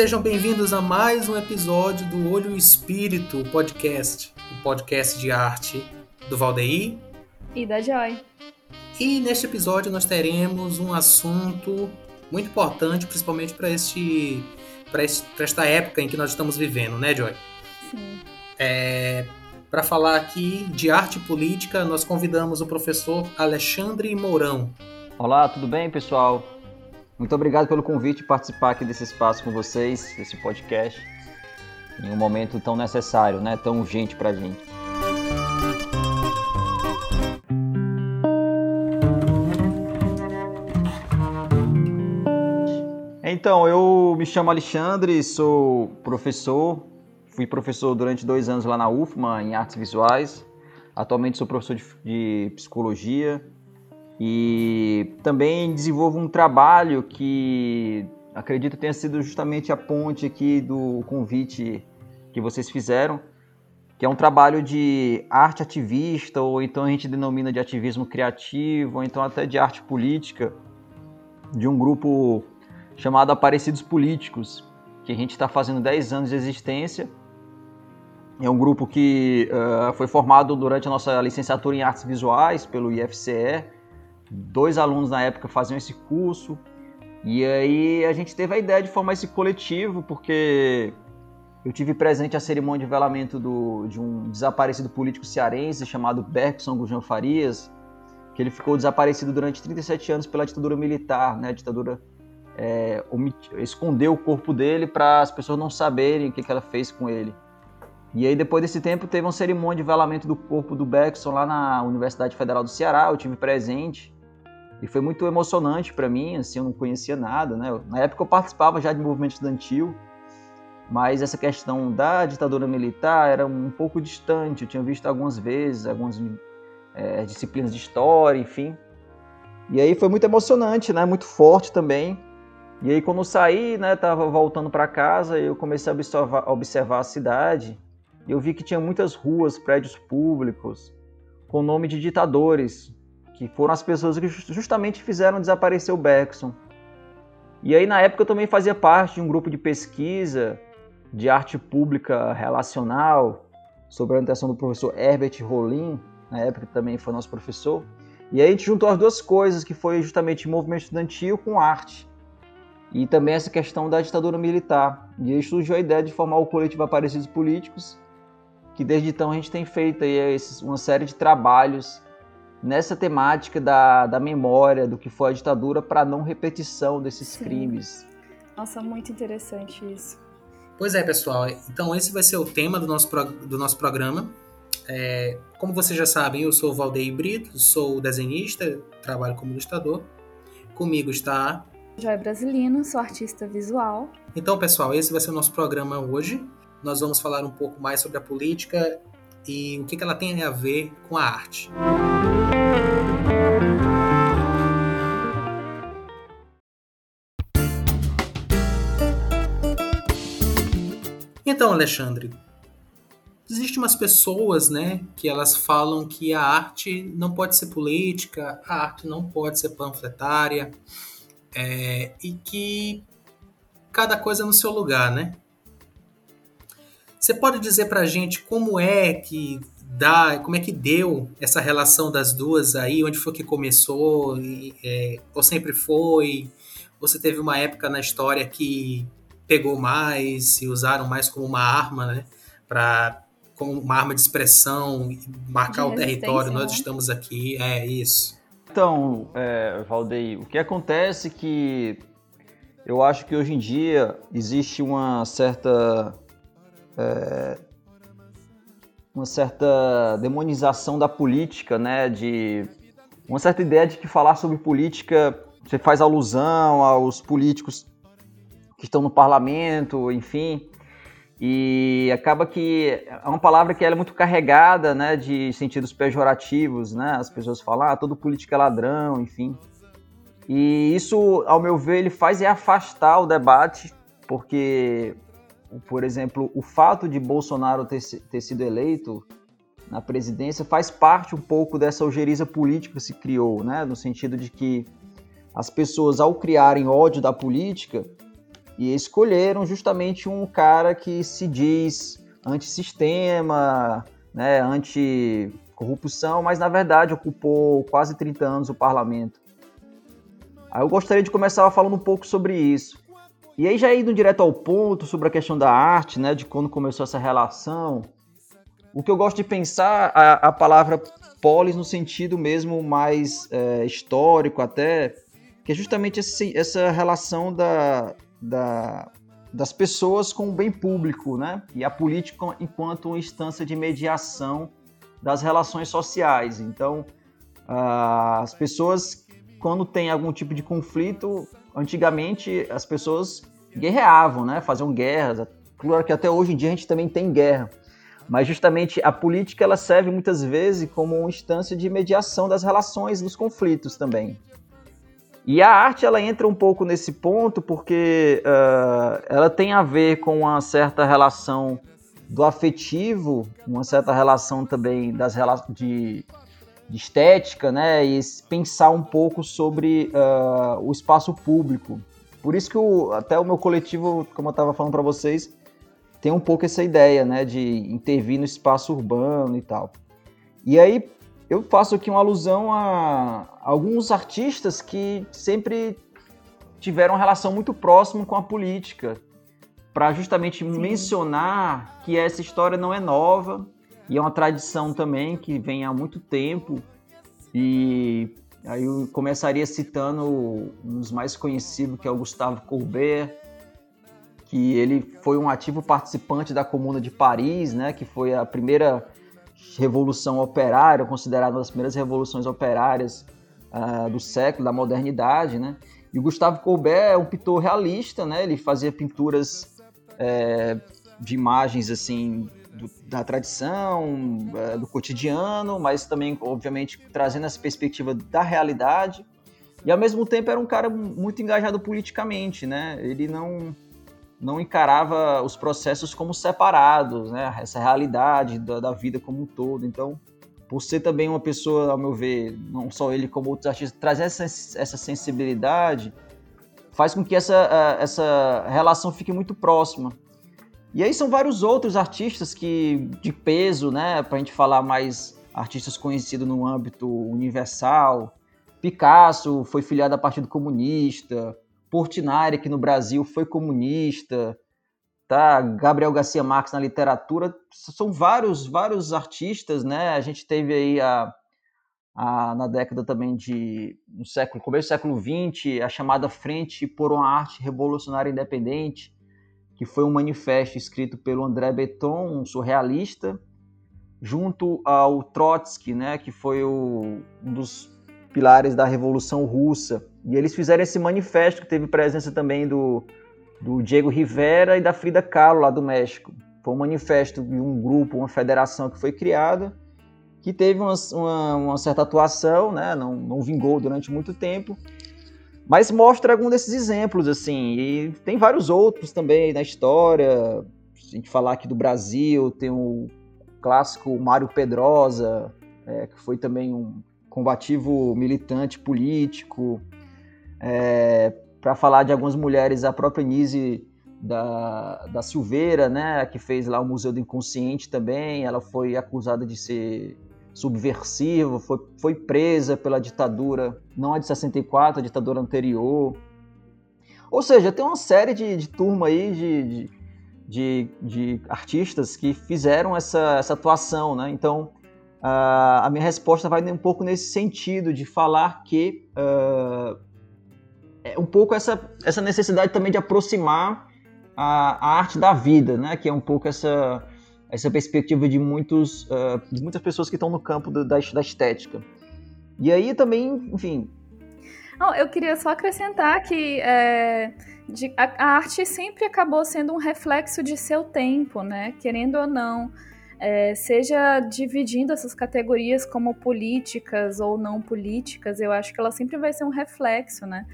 sejam bem-vindos a mais um episódio do Olho Espírito podcast, o podcast de arte do Valdeir e da Joy. E neste episódio nós teremos um assunto muito importante, principalmente para este, para esta época em que nós estamos vivendo, né, Joy? Sim. É, para falar aqui de arte política, nós convidamos o professor Alexandre Mourão. Olá, tudo bem, pessoal? Muito obrigado pelo convite de participar aqui desse espaço com vocês, desse podcast, em um momento tão necessário, né? tão urgente para a gente. Então, eu me chamo Alexandre, sou professor, fui professor durante dois anos lá na UFMA, em artes visuais. Atualmente sou professor de, de psicologia e também desenvolvo um trabalho que acredito tenha sido justamente a ponte aqui do convite que vocês fizeram, que é um trabalho de arte ativista, ou então a gente denomina de ativismo criativo, ou então até de arte política, de um grupo chamado Aparecidos Políticos, que a gente está fazendo 10 anos de existência. É um grupo que uh, foi formado durante a nossa licenciatura em artes visuais pelo IFCE, dois alunos na época faziam esse curso. E aí a gente teve a ideia de formar esse coletivo, porque eu tive presente a cerimônia de velamento do, de um desaparecido político cearense chamado Bergson Gujão Farias, que ele ficou desaparecido durante 37 anos pela ditadura militar, né? A ditadura é, escondeu o corpo dele para as pessoas não saberem o que, que ela fez com ele. E aí, depois desse tempo, teve uma cerimônia de velamento do corpo do Bergson lá na Universidade Federal do Ceará. Eu tive presente. E foi muito emocionante para mim, assim, eu não conhecia nada, né? Na época eu participava já de movimento estudantil, mas essa questão da ditadura militar era um pouco distante. Eu tinha visto algumas vezes, algumas é, disciplinas de história, enfim. E aí foi muito emocionante, né? Muito forte também. E aí quando eu saí, né, tava voltando para casa, eu comecei a observar, observar a cidade. E eu vi que tinha muitas ruas, prédios públicos com nome de ditadores, que foram as pessoas que justamente fizeram desaparecer o Bergson. E aí, na época, eu também fazia parte de um grupo de pesquisa de arte pública relacional, sob a orientação do professor Herbert Rollin, na época também foi nosso professor. E aí a gente juntou as duas coisas, que foi justamente movimento estudantil com arte. E também essa questão da ditadura militar. E aí surgiu a ideia de formar o coletivo Aparecidos Políticos, que desde então a gente tem feito aí uma série de trabalhos nessa temática da, da memória do que foi a ditadura para não repetição desses Sim. crimes. Nossa, muito interessante isso. Pois é, pessoal. Então esse vai ser o tema do nosso, do nosso programa. É, como vocês já sabem, eu sou o Valdeir Brito, sou desenhista, trabalho como ilustrador. Comigo está... Joia Brasilino, sou artista visual. Então, pessoal, esse vai ser o nosso programa hoje. Nós vamos falar um pouco mais sobre a política e o que ela tem a ver com a arte. Então, Alexandre, existem umas pessoas, né, que elas falam que a arte não pode ser política, a arte não pode ser panfletária, é, e que cada coisa é no seu lugar, né? Você pode dizer pra gente como é que dá, como é que deu essa relação das duas aí, onde foi que começou, e, é, ou sempre foi? Você teve uma época na história que pegou mais e usaram mais como uma arma, né? Para como uma arma de expressão, marcar o território, nós né? estamos aqui, é isso. Então, é, Valdeir, o que acontece é que eu acho que hoje em dia existe uma certa é, uma certa demonização da política, né? De uma certa ideia de que falar sobre política você faz alusão aos políticos que estão no parlamento, enfim, e acaba que é uma palavra que é muito carregada, né, de sentidos pejorativos, né? As pessoas falam, ah, todo político é ladrão, enfim. E isso, ao meu ver, ele faz é afastar o debate, porque, por exemplo, o fato de Bolsonaro ter, ter sido eleito na presidência faz parte um pouco dessa ojeriza política que se criou, né? No sentido de que as pessoas, ao criarem ódio da política, e escolheram justamente um cara que se diz antissistema, né, anti-corrupção, mas na verdade ocupou quase 30 anos o parlamento. Aí eu gostaria de começar falando um pouco sobre isso. E aí já indo direto ao ponto sobre a questão da arte, né, de quando começou essa relação, o que eu gosto de pensar a, a palavra polis no sentido mesmo mais é, histórico até, que é justamente esse, essa relação da, da, das pessoas com o bem público, né? E a política enquanto uma instância de mediação das relações sociais. Então, uh, as pessoas, quando tem algum tipo de conflito, antigamente as pessoas guerreavam, né? Faziam guerras. Claro que até hoje em dia a gente também tem guerra. Mas justamente a política ela serve muitas vezes como uma instância de mediação das relações, dos conflitos também. E a arte ela entra um pouco nesse ponto porque uh, ela tem a ver com uma certa relação do afetivo, uma certa relação também das de, de estética, né? E pensar um pouco sobre uh, o espaço público. Por isso que o, até o meu coletivo, como eu estava falando para vocês, tem um pouco essa ideia, né, de intervir no espaço urbano e tal. E aí eu faço aqui uma alusão a alguns artistas que sempre tiveram uma relação muito próxima com a política, para justamente Sim. mencionar que essa história não é nova e é uma tradição também que vem há muito tempo. E aí eu começaria citando um dos mais conhecidos, que é o Gustavo Courbet, que ele foi um ativo participante da Comuna de Paris, né, que foi a primeira revolução operária, considerada uma das primeiras revoluções operárias uh, do século, da modernidade, né? E o Gustavo Courbet é um pintor realista, né? Ele fazia pinturas é, de imagens assim do, da tradição, é, do cotidiano, mas também, obviamente, trazendo essa perspectiva da realidade. E ao mesmo tempo era um cara muito engajado politicamente, né? Ele não não encarava os processos como separados, né? Essa realidade da, da, vida como um todo. Então, por ser também uma pessoa, ao meu ver, não só ele como outros artistas, trazer essa, essa sensibilidade, faz com que essa, essa relação fique muito próxima. E aí são vários outros artistas que de peso, né? Para a gente falar mais artistas conhecidos no âmbito universal. Picasso foi filiado ao Partido Comunista. Portinari, que no Brasil foi comunista, tá? Gabriel Garcia Marques na literatura, são vários, vários artistas, né? A gente teve aí a, a, na década também de no século começo do século XX a chamada Frente por uma Arte Revolucionária Independente, que foi um manifesto escrito pelo André Breton, um surrealista, junto ao Trotsky, né? Que foi o, um dos pilares da Revolução Russa. E eles fizeram esse manifesto que teve presença também do, do Diego Rivera e da Frida Kahlo, lá do México. Foi um manifesto de um grupo, uma federação que foi criada, que teve uma, uma, uma certa atuação, né? não, não vingou durante muito tempo, mas mostra algum desses exemplos, assim, e tem vários outros também na história. Se a gente falar aqui do Brasil, tem o clássico Mário Pedrosa, é, que foi também um combativo militante político. É, para falar de algumas mulheres, a própria Nise da, da Silveira, né, que fez lá o Museu do Inconsciente também, ela foi acusada de ser subversiva, foi, foi presa pela ditadura, não a de 64, a ditadura anterior. Ou seja, tem uma série de, de turma aí de, de, de, artistas que fizeram essa, essa atuação, né? Então, Uh, a minha resposta vai um pouco nesse sentido, de falar que uh, é um pouco essa, essa necessidade também de aproximar a, a, arte da vida, né? que é um pouco essa, essa perspectiva de, muitos, uh, de muitas pessoas que estão no campo da, da estética. E aí também, enfim. Não, eu queria só acrescentar que é, de, a, a arte sempre acabou sendo um reflexo de seu tempo, né? querendo ou não é, seja dividindo essas categorias como políticas ou não políticas, eu acho que ela sempre vai ser um reflexo, né?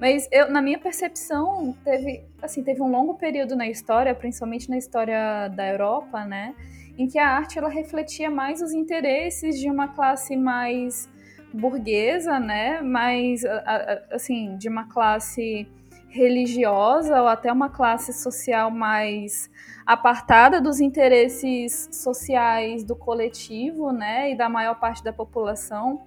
Mas eu, na minha percepção, teve, assim, teve um longo período na história, principalmente na história da Europa, né, em que a arte ela refletia mais os interesses de uma classe mais burguesa, né, mais assim, de uma classe religiosa ou até uma classe social mais apartada dos interesses sociais do coletivo, né, e da maior parte da população.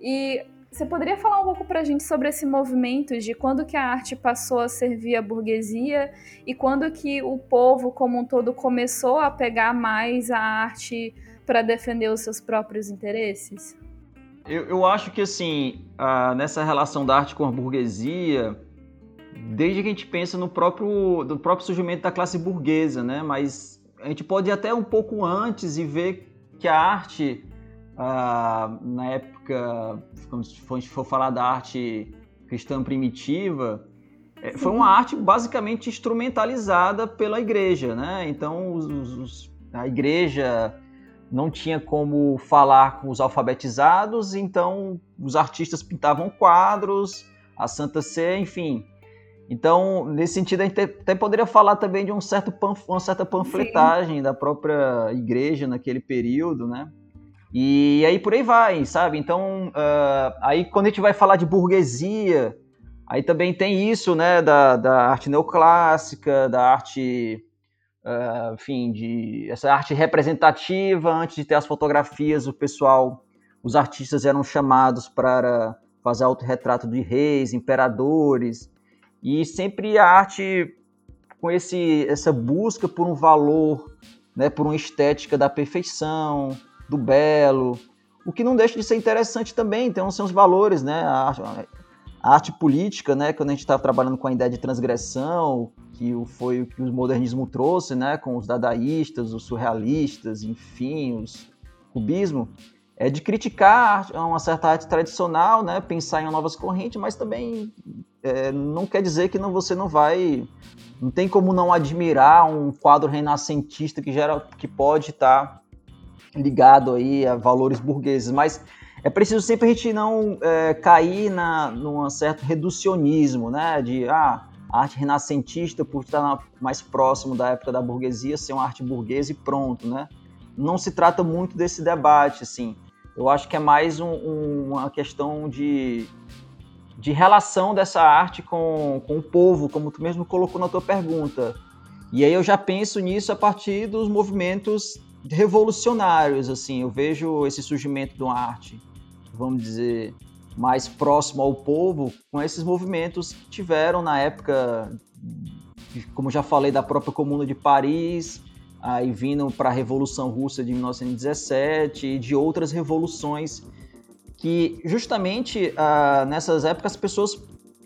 E você poderia falar um pouco para a gente sobre esse movimento de quando que a arte passou a servir a burguesia e quando que o povo como um todo começou a pegar mais a arte para defender os seus próprios interesses? Eu, eu acho que assim, nessa relação da arte com a burguesia, desde que a gente pensa no próprio, no próprio surgimento da classe burguesa, né? Mas a gente pode ir até um pouco antes e ver que a arte ah, na época, quando a gente for falar da arte cristã primitiva, é, foi uma arte basicamente instrumentalizada pela igreja, né? Então, os, os, a igreja não tinha como falar com os alfabetizados, então os artistas pintavam quadros, a Santa Sé, enfim. Então, nesse sentido, a gente até poderia falar também de um certo uma certa panfletagem Sim. da própria igreja naquele período, né? E aí por aí vai, sabe? Então, uh, aí quando a gente vai falar de burguesia, aí também tem isso, né, da, da arte neoclássica, da arte, uh, enfim, de essa arte representativa. Antes de ter as fotografias, o pessoal, os artistas eram chamados para fazer autorretrato de reis, imperadores, e sempre a arte com esse, essa busca por um valor, né, por uma estética da perfeição, do belo, o que não deixa de ser interessante também, tem os seus valores, né? A, a arte política, né? Quando a gente estava trabalhando com a ideia de transgressão, que foi o que o modernismo trouxe, né? Com os dadaístas, os surrealistas, enfim, os cubismo, é de criticar uma certa arte tradicional, né? Pensar em novas correntes, mas também é, não quer dizer que não, você não vai, não tem como não admirar um quadro renascentista que gera, que pode estar tá ligado aí a valores burgueses, mas é preciso sempre a gente não é, cair na, num certo reducionismo, né? De ah, a arte renascentista, por estar mais próximo da época da burguesia, ser uma arte burguesa e pronto, né? Não se trata muito desse debate, assim. Eu acho que é mais um, um, uma questão de, de relação dessa arte com, com o povo, como tu mesmo colocou na tua pergunta. E aí eu já penso nisso a partir dos movimentos revolucionários, assim. Eu vejo esse surgimento de uma arte, vamos dizer, mais próximo ao povo, com esses movimentos que tiveram na época, como já falei, da própria Comuna de Paris, aí vindo para a Revolução Russa de 1917 e de outras revoluções que justamente ah, nessas épocas as pessoas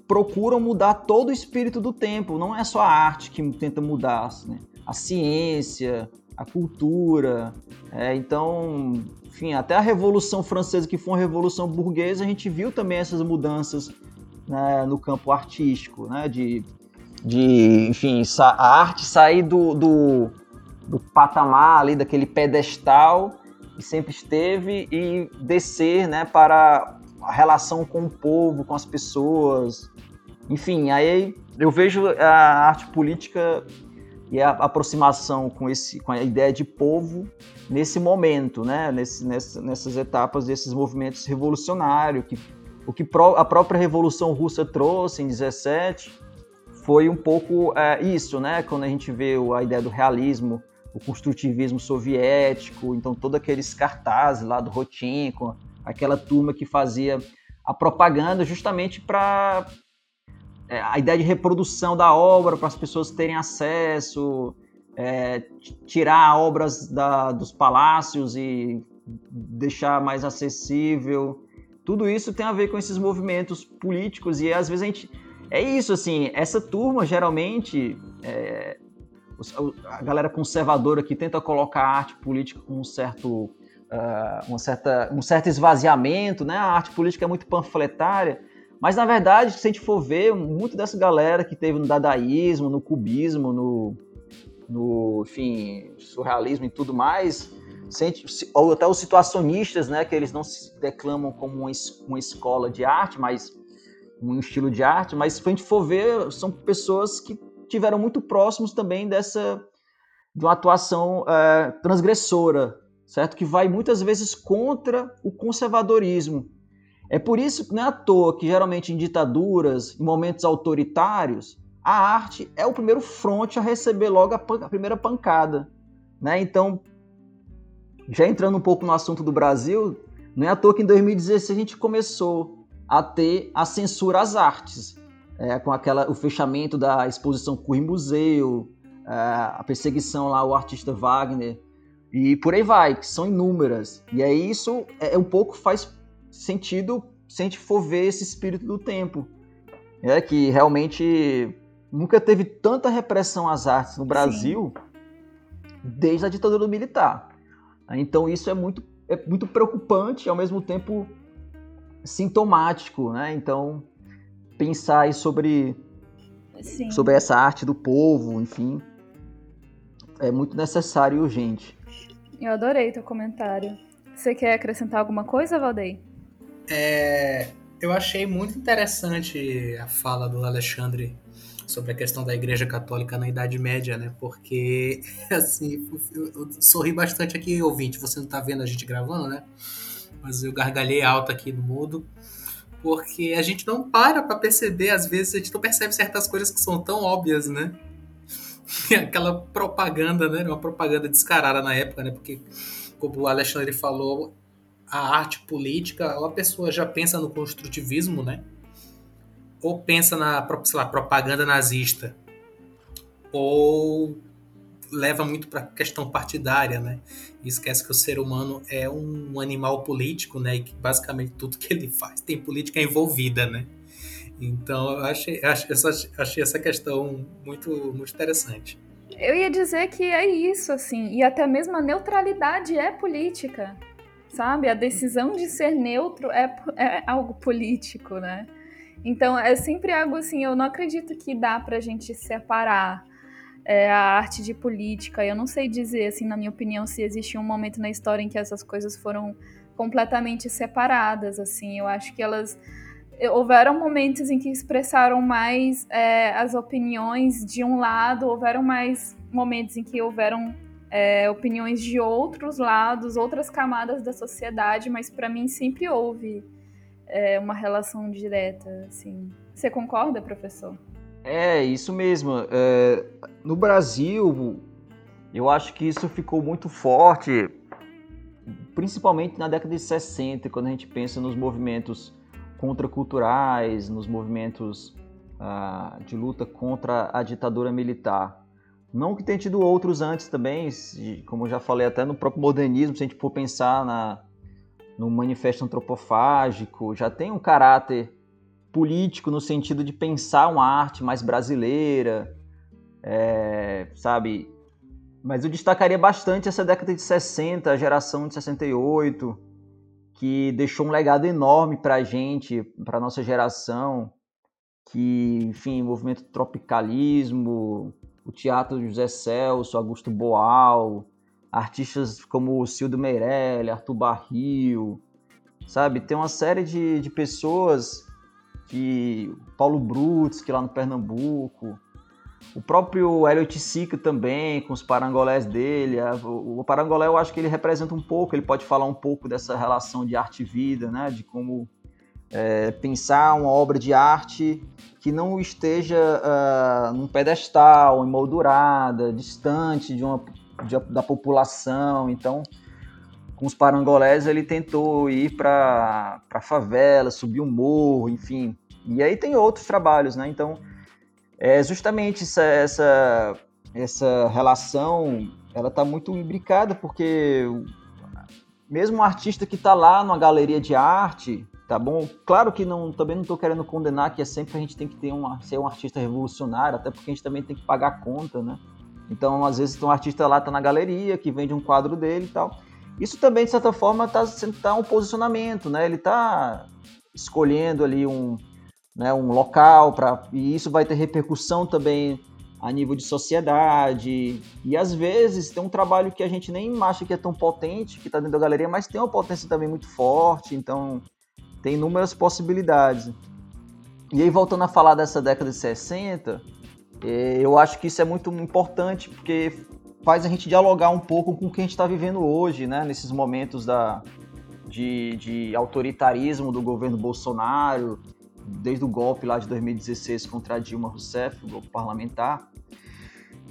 procuram mudar todo o espírito do tempo, não é só a arte que tenta mudar, né? a ciência, a cultura. É, então, enfim, até a Revolução Francesa, que foi uma revolução burguesa, a gente viu também essas mudanças né, no campo artístico, né, de, de enfim, a arte sair do, do, do patamar ali, daquele pedestal que sempre esteve e descer né, para a relação com o povo, com as pessoas. Enfim, aí eu vejo a arte política e a aproximação com, esse, com a ideia de povo nesse momento, né? Nesse, nessas etapas desses movimentos revolucionários. Que, o que a própria Revolução Russa trouxe em 17 foi um pouco é, isso, né? Quando a gente vê a ideia do realismo, o construtivismo soviético, então todos aqueles cartazes lá do Rotinko, aquela turma que fazia a propaganda justamente para a ideia de reprodução da obra para as pessoas terem acesso, é, tirar obras da, dos palácios e deixar mais acessível. Tudo isso tem a ver com esses movimentos políticos e às vezes a gente. É isso, assim, essa turma geralmente. É, a galera conservadora que tenta colocar a arte política com um certo, uh, uma certa, um certo esvaziamento, né? A arte política é muito panfletária mas, na verdade, se a gente for ver, muito dessa galera que teve no dadaísmo, no cubismo, no, no enfim, surrealismo e tudo mais, ou até os situacionistas, né, que eles não se declamam como uma, uma escola de arte, mas um estilo de arte, mas se a gente for ver, são pessoas que tiveram muito próximos também dessa de uma atuação é, transgressora, certo? Que vai muitas vezes contra o conservadorismo, É por isso que não é à toa que geralmente em ditaduras, em momentos autoritários, a arte é o primeiro fronte a receber logo a, a primeira pancada. Né? Então, já entrando um pouco no assunto do Brasil, não é à toa que em 2016 a gente começou a ter a censura às artes, é, com aquela, o fechamento da exposição Cui Museu, é, a perseguição lá ao artista Wagner, e por aí vai, que são inúmeras. E aí isso é, é um pouco faz sentido se a gente for ver esse espírito do tempo. É que realmente nunca teve tanta repressão às artes no Brasil Sim. desde a ditadura militar. Então isso é muito, é muito preocupante e ao mesmo tempo sintomático, né? Então pensar sobre Sim. sobre essa arte do povo, enfim, é muito necessário e urgente. Eu adorei teu comentário. Você quer acrescentar alguma coisa, Valdei? É, eu achei muito interessante a fala do Alexandre sobre a questão da Igreja Católica na Idade Média, né? Porque, assim, eu, sorri bastante aqui, ouvinte. Você não tá vendo a gente gravando, né? Mas eu gargalhei alto aqui no mudo. Porque a gente não para pra perceber, às vezes, a gente não percebe certas coisas que são tão óbvias, né? Aquela propaganda, né? Uma propaganda descarada na época, né? Porque, como o Alexandre falou, a arte política, ou a pessoa já pensa no construtivismo, né? ou pensa na sei lá, propaganda nazista, ou leva muito para questão partidária, né? E esquece que o ser humano é um animal político, né? E que basicamente tudo que ele faz tem política envolvida, né? Então eu achei, achei essa questão muito, muito interessante. Eu ia dizer que é isso, assim, e até mesmo a neutralidade é política, sabe? A decisão de ser neutro é, é algo político, né? Então é sempre algo assim, eu não acredito que dá pra gente separar é, a arte de política. Eu não sei dizer, assim, na minha opinião, se existe um momento na história em que essas coisas foram completamente separadas, assim. Eu acho que elas houveram momentos em que expressaram mais é, as opiniões de um lado, houveram mais momentos em que houveram é, opiniões de outros lados, outras camadas da sociedade, mas para mim sempre houve é, uma relação direta, assim. Você concorda, professor? É, isso mesmo. É, no Brasil, eu acho que isso ficou muito forte, principalmente na década de 60, quando a gente pensa nos movimentos contraculturais, nos movimentos ah, de luta contra a ditadura militar. Não que tenha tido outros antes também, como já falei até no próprio modernismo, se a gente for pensar na, no manifesto antropofágico, já tem um caráter político no sentido de pensar uma arte mais brasileira, é, sabe? Mas eu destacaria bastante essa década de 60, a geração de 68, que deixou um legado enorme para a gente, para nossa geração, que, enfim, movimento tropicalismo, o teatro José Celso, Augusto Boal, artistas como Cildo Meirelli, Arthur Barril, sabe? Tem uma série de, de pessoas que... Paulo Brutz, que lá no Pernambuco, o próprio Elliot Sica também, com os parangolés dele. O, o parangolé eu acho que ele representa um pouco, ele pode falar um pouco dessa relação de arte e vida, né? De como é, pensar uma obra de arte que não esteja uh, num pedestal, emoldurada, distante de uma de, da população. Então, com os parangolés, ele tentou ir para a favela, subir um morro, enfim. E aí tem outros trabalhos, né? Então, é justamente essa, essa, essa relação, ela está muito imbricada, porque mesmo um artista que está lá numa galeria de arte, tá bom? Claro que não, também não estou querendo condenar que é sempre a gente tem que ter um, ser um artista revolucionário, até porque a gente também tem que pagar a conta, né? Então, às vezes, um artista lá, tá na galeria, que vende um quadro dele e tal. Isso também, de certa forma, tá, tá um posicionamento, né? Ele tá escolhendo ali um, né, um local para e isso vai ter repercussão também a nível de sociedade. E às vezes tem um trabalho que a gente nem acha que é tão potente, que está dentro da galeria, mas tem uma potência também muito forte, então tem inúmeras possibilidades. E aí, voltando a falar dessa década de 60, é, eu acho que isso é muito importante porque faz a gente dialogar um pouco com o que a gente está vivendo hoje, né? Nesses momentos da, de, de autoritarismo do governo Bolsonaro, desde o golpe lá de 2016 contra Dilma Rousseff, o golpe parlamentar,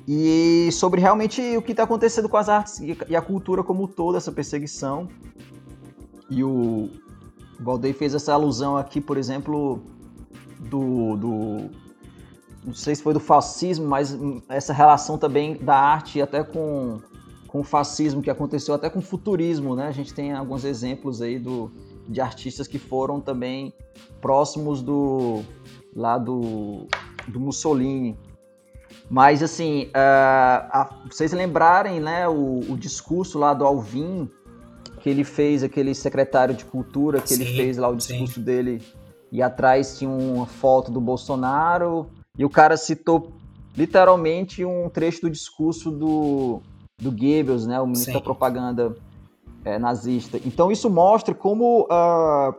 e sobre realmente o que está acontecendo com as artes e a cultura como todo, essa perseguição. E o Valdeir fez essa alusão aqui, por exemplo, do, do não sei se foi do fascismo, mas essa relação também da arte até com, com o fascismo que aconteceu até com o futurismo, né? A gente tem alguns exemplos aí do, de artistas que foram também próximos do lá do, do Mussolini. Mas assim, uh, vocês lembrarem, né, o, o, discurso lá do Alvin que ele fez, aquele secretário de cultura que sim, ele fez lá o discurso sim. dele e atrás tinha uma foto do Bolsonaro e o cara citou literalmente um trecho do discurso do, do Goebbels, né, o ministro Sim. da propaganda é, nazista. Então isso mostra como uh,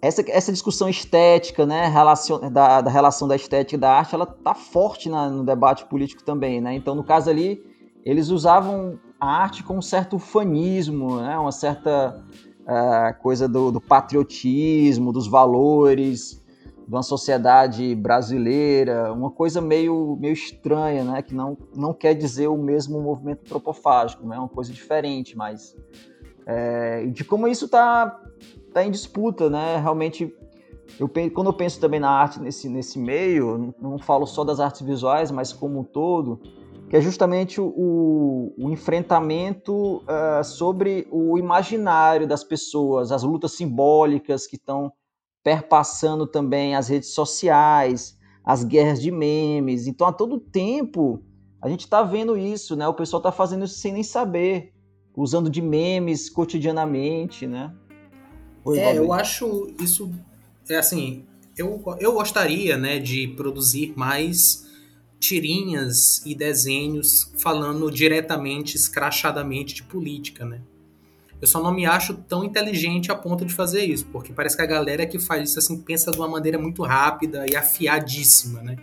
essa, essa discussão estética, né, relacion, da, da relação da estética e da arte, ela tá forte na, no debate político também, né? Então no caso ali eles usavam a arte com um certo fanismo, né, uma certa uh, coisa do, do patriotismo, dos valores de uma sociedade brasileira, uma coisa meio, meio estranha, né? que não, não quer dizer o mesmo movimento antropofágico, é né? uma coisa diferente, mas é, de como isso está tá em disputa, né? Realmente, eu, quando eu penso também na arte nesse, nesse meio, não falo só das artes visuais, mas como um todo, que é justamente o, o enfrentamento uh, sobre o imaginário das pessoas, as lutas simbólicas que estão perpassando também as redes sociais, as guerras de memes. Então, a todo tempo, a gente está vendo isso, né? O pessoal está fazendo isso sem nem saber, usando de memes cotidianamente, né? Oi, é, eu acho isso é assim, eu, eu gostaria, né, de produzir mais tirinhas e desenhos falando diretamente, escrachadamente de política, né? Eu só não me acho tão inteligente a ponto de fazer isso, porque parece que a galera que faz isso assim pensa de uma maneira muito rápida e afiadíssima, né?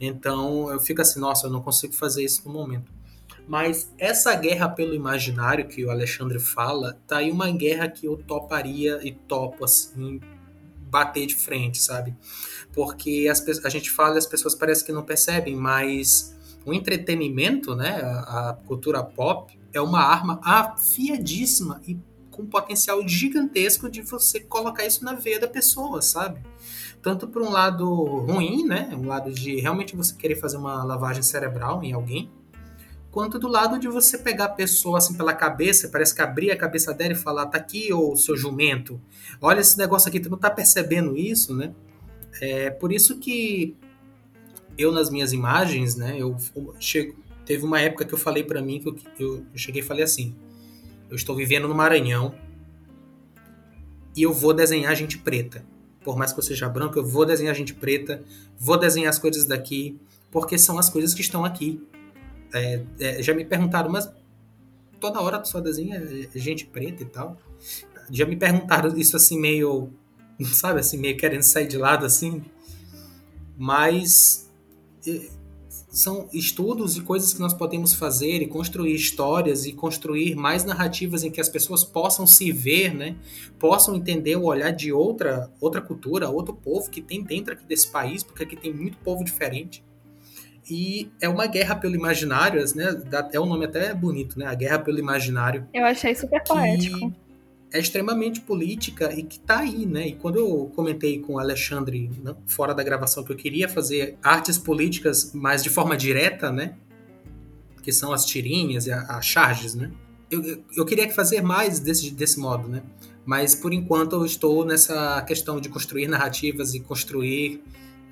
Então eu fico assim, nossa, eu não consigo fazer isso no momento. Mas essa guerra pelo imaginário que o Alexandre fala, tá aí uma guerra que eu toparia e topo assim bater de frente, sabe? Porque as, a gente fala e as pessoas parecem que não percebem, mas o entretenimento, né, a, a cultura pop, é uma arma afiadíssima e com potencial gigantesco de você colocar isso na veia da pessoa, sabe? Tanto por um lado ruim, né? Um lado de realmente você querer fazer uma lavagem cerebral em alguém, quanto do lado de você pegar a pessoa assim pela cabeça, parece que abrir a cabeça dela e falar, tá aqui, ô seu jumento, olha esse negócio aqui, tu não tá percebendo isso, né? É por isso que eu nas minhas imagens, né, eu chego, Teve uma época que eu falei para mim que eu, eu, cheguei e falei assim: eu estou vivendo no Maranhão e eu vou desenhar gente preta. Por mais que eu seja branco, eu vou desenhar gente preta, vou desenhar as coisas daqui, porque são as coisas que estão aqui. É, é, já me perguntaram, mas toda hora tu só desenha gente preta e tal. Já me perguntaram isso assim meio, sabe, assim meio querendo sair de lado assim. Mas são estudos e coisas que nós podemos fazer e construir histórias e construir mais narrativas em que as pessoas possam se ver, né? Possam entender o olhar de outra outra cultura, outro povo que tem dentro aqui desse país, porque aqui tem muito povo diferente. E é uma guerra pelo imaginário, né? É um nome até bonito, né? A guerra pelo imaginário. Eu achei super poético é extremamente política e que está aí, né? E quando eu comentei com o Alexandre, né, fora da gravação, que eu queria fazer artes políticas, mas de forma direta, né? Que são as tirinhas e as charges, né? Eu, eu queria fazer mais desse, desse modo, né? Mas por enquanto eu estou nessa questão de construir narrativas e construir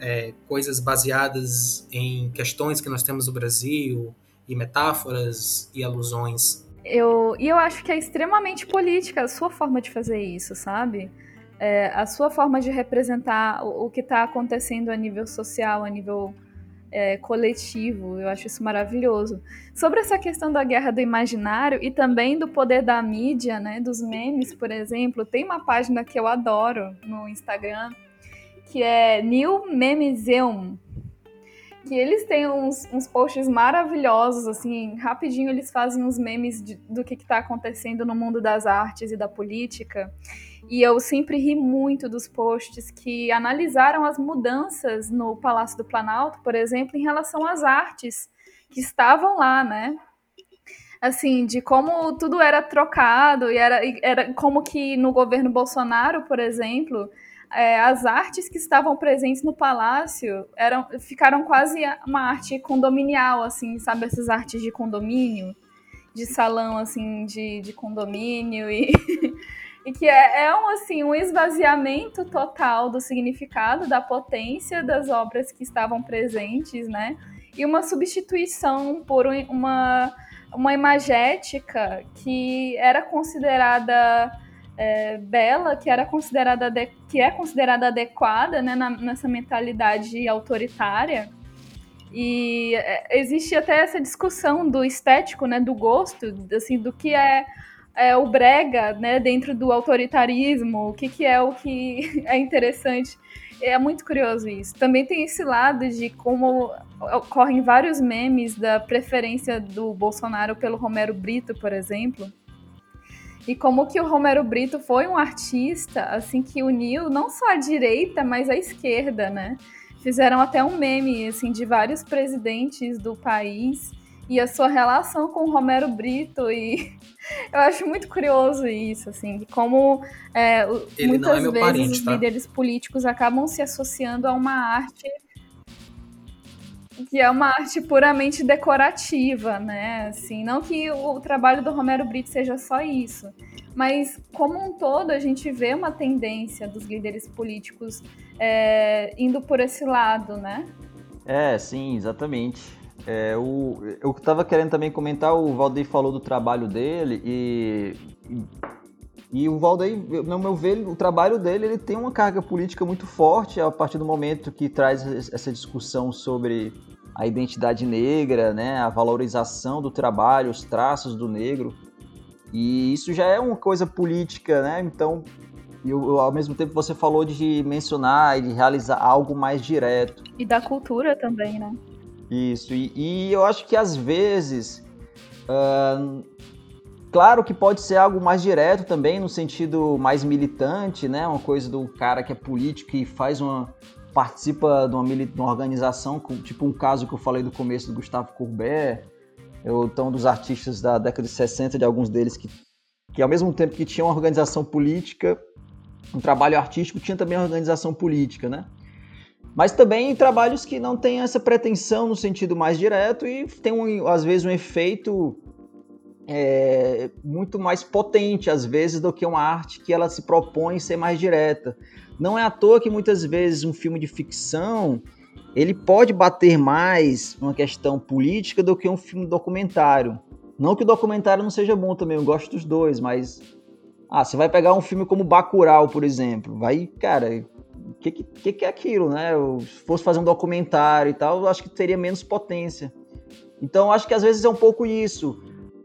é, coisas baseadas em questões que nós temos no Brasil e metáforas e alusões eu, e eu acho que é extremamente política a sua forma de fazer isso, sabe? É, a sua forma de representar o, o que está acontecendo a nível social, a nível é, coletivo. Eu acho isso maravilhoso. Sobre essa questão da guerra do imaginário e também do poder da mídia, né, dos memes, por exemplo, tem uma página que eu adoro no Instagram que é New Memeseum, que eles têm uns, uns posts maravilhosos, assim, rapidinho eles fazem uns memes de, do que está acontecendo no mundo das artes e da política. E eu sempre ri muito dos posts que analisaram as mudanças no Palácio do Planalto, por exemplo, em relação às artes que estavam lá, né? Assim, de como tudo era trocado e era, era como que no governo Bolsonaro, por exemplo, é, as artes que estavam presentes no palácio eram, ficaram quase uma arte condominial, assim, sabe? Essas artes de condomínio, de salão, assim, de, de condomínio e, e que é, é, um, assim, um esvaziamento total do significado, da potência das obras que estavam presentes, né? E uma substituição por uma, uma imagética que era considerada é, bela, que era considerada de, que é considerada adequada né, na, nessa mentalidade autoritária. E é, existe até essa discussão do estético, né, do gosto, assim, do que é, é o brega, né, dentro do autoritarismo, o que, que é o que é interessante. É muito curioso isso. Também tem esse lado de como ocorrem vários memes da preferência do Bolsonaro pelo Romero Brito, por exemplo e como que o Romero Brito foi um artista, assim, que uniu não só a direita, mas a esquerda, né? Fizeram até um meme, assim, de vários presidentes do país e a sua relação com o Romero Brito e eu acho muito curioso isso, assim, como é, muitas é vezes parente, os tá? líderes políticos acabam se associando a uma arte que é uma arte puramente decorativa, né? Assim, não que o trabalho do Romero Brito seja só isso, mas como um todo a gente vê uma tendência dos líderes políticos é, indo por esse lado, né? É, sim, exatamente. É, o, eu estava querendo também comentar, o Valdeir falou do trabalho dele e, e, e o Valdeir, no meu ver, o trabalho dele ele tem uma carga política muito forte a partir do momento que traz essa discussão sobre a identidade negra, né, a valorização do trabalho, os traços do negro. E isso já é uma coisa política, né? Então, eu, ao mesmo tempo você falou de mencionar e de realizar algo mais direto. E da cultura também, né? Isso, e, e eu acho que às vezes, uh, claro que pode ser algo mais direto também, no sentido mais militante, né? Uma coisa do cara que é político e faz uma, participa de uma, de uma organização, tipo um caso que eu falei do começo do Gustavo Courbet, ou então dos artistas da década de 60, de alguns deles que, que ao mesmo tempo que tinha uma organização política, um trabalho artístico, tinha também uma organização política, né? Mas também trabalhos que não têm essa pretensão no sentido mais direto e tem, um, às vezes, um efeito é, muito mais potente, às vezes, do que uma arte que ela se propõe ser mais direta. Não é à toa que muitas vezes um filme de ficção ele pode bater mais uma questão política do que um filme documentário. Não que o documentário não seja bom também, eu gosto dos dois, mas ah, você vai pegar um filme como Bacurau, por exemplo, vai, cara, o que, que, que, é aquilo, né? Eu, se fosse fazer um documentário e tal, eu acho que teria menos potência. Então, acho que às vezes é um pouco isso.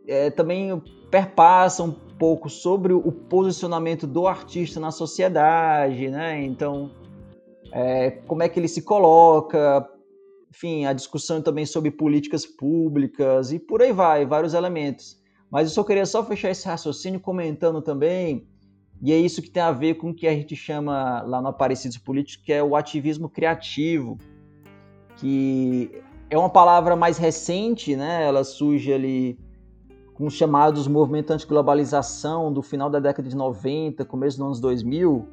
É, também perpassa um pouco sobre o posicionamento do artista na sociedade, né? Então, é, como é que ele se coloca, enfim, a discussão também sobre políticas públicas e por aí vai, vários elementos. Mas eu só queria só fechar esse raciocínio comentando também, e é isso que tem a ver com o que a gente chama lá no Aparecidos Políticos, que é o ativismo criativo, que é uma palavra mais recente, né? Ela surge ali com os chamados movimentos anti-globalização do final da década de 90, começo dos anos 2000,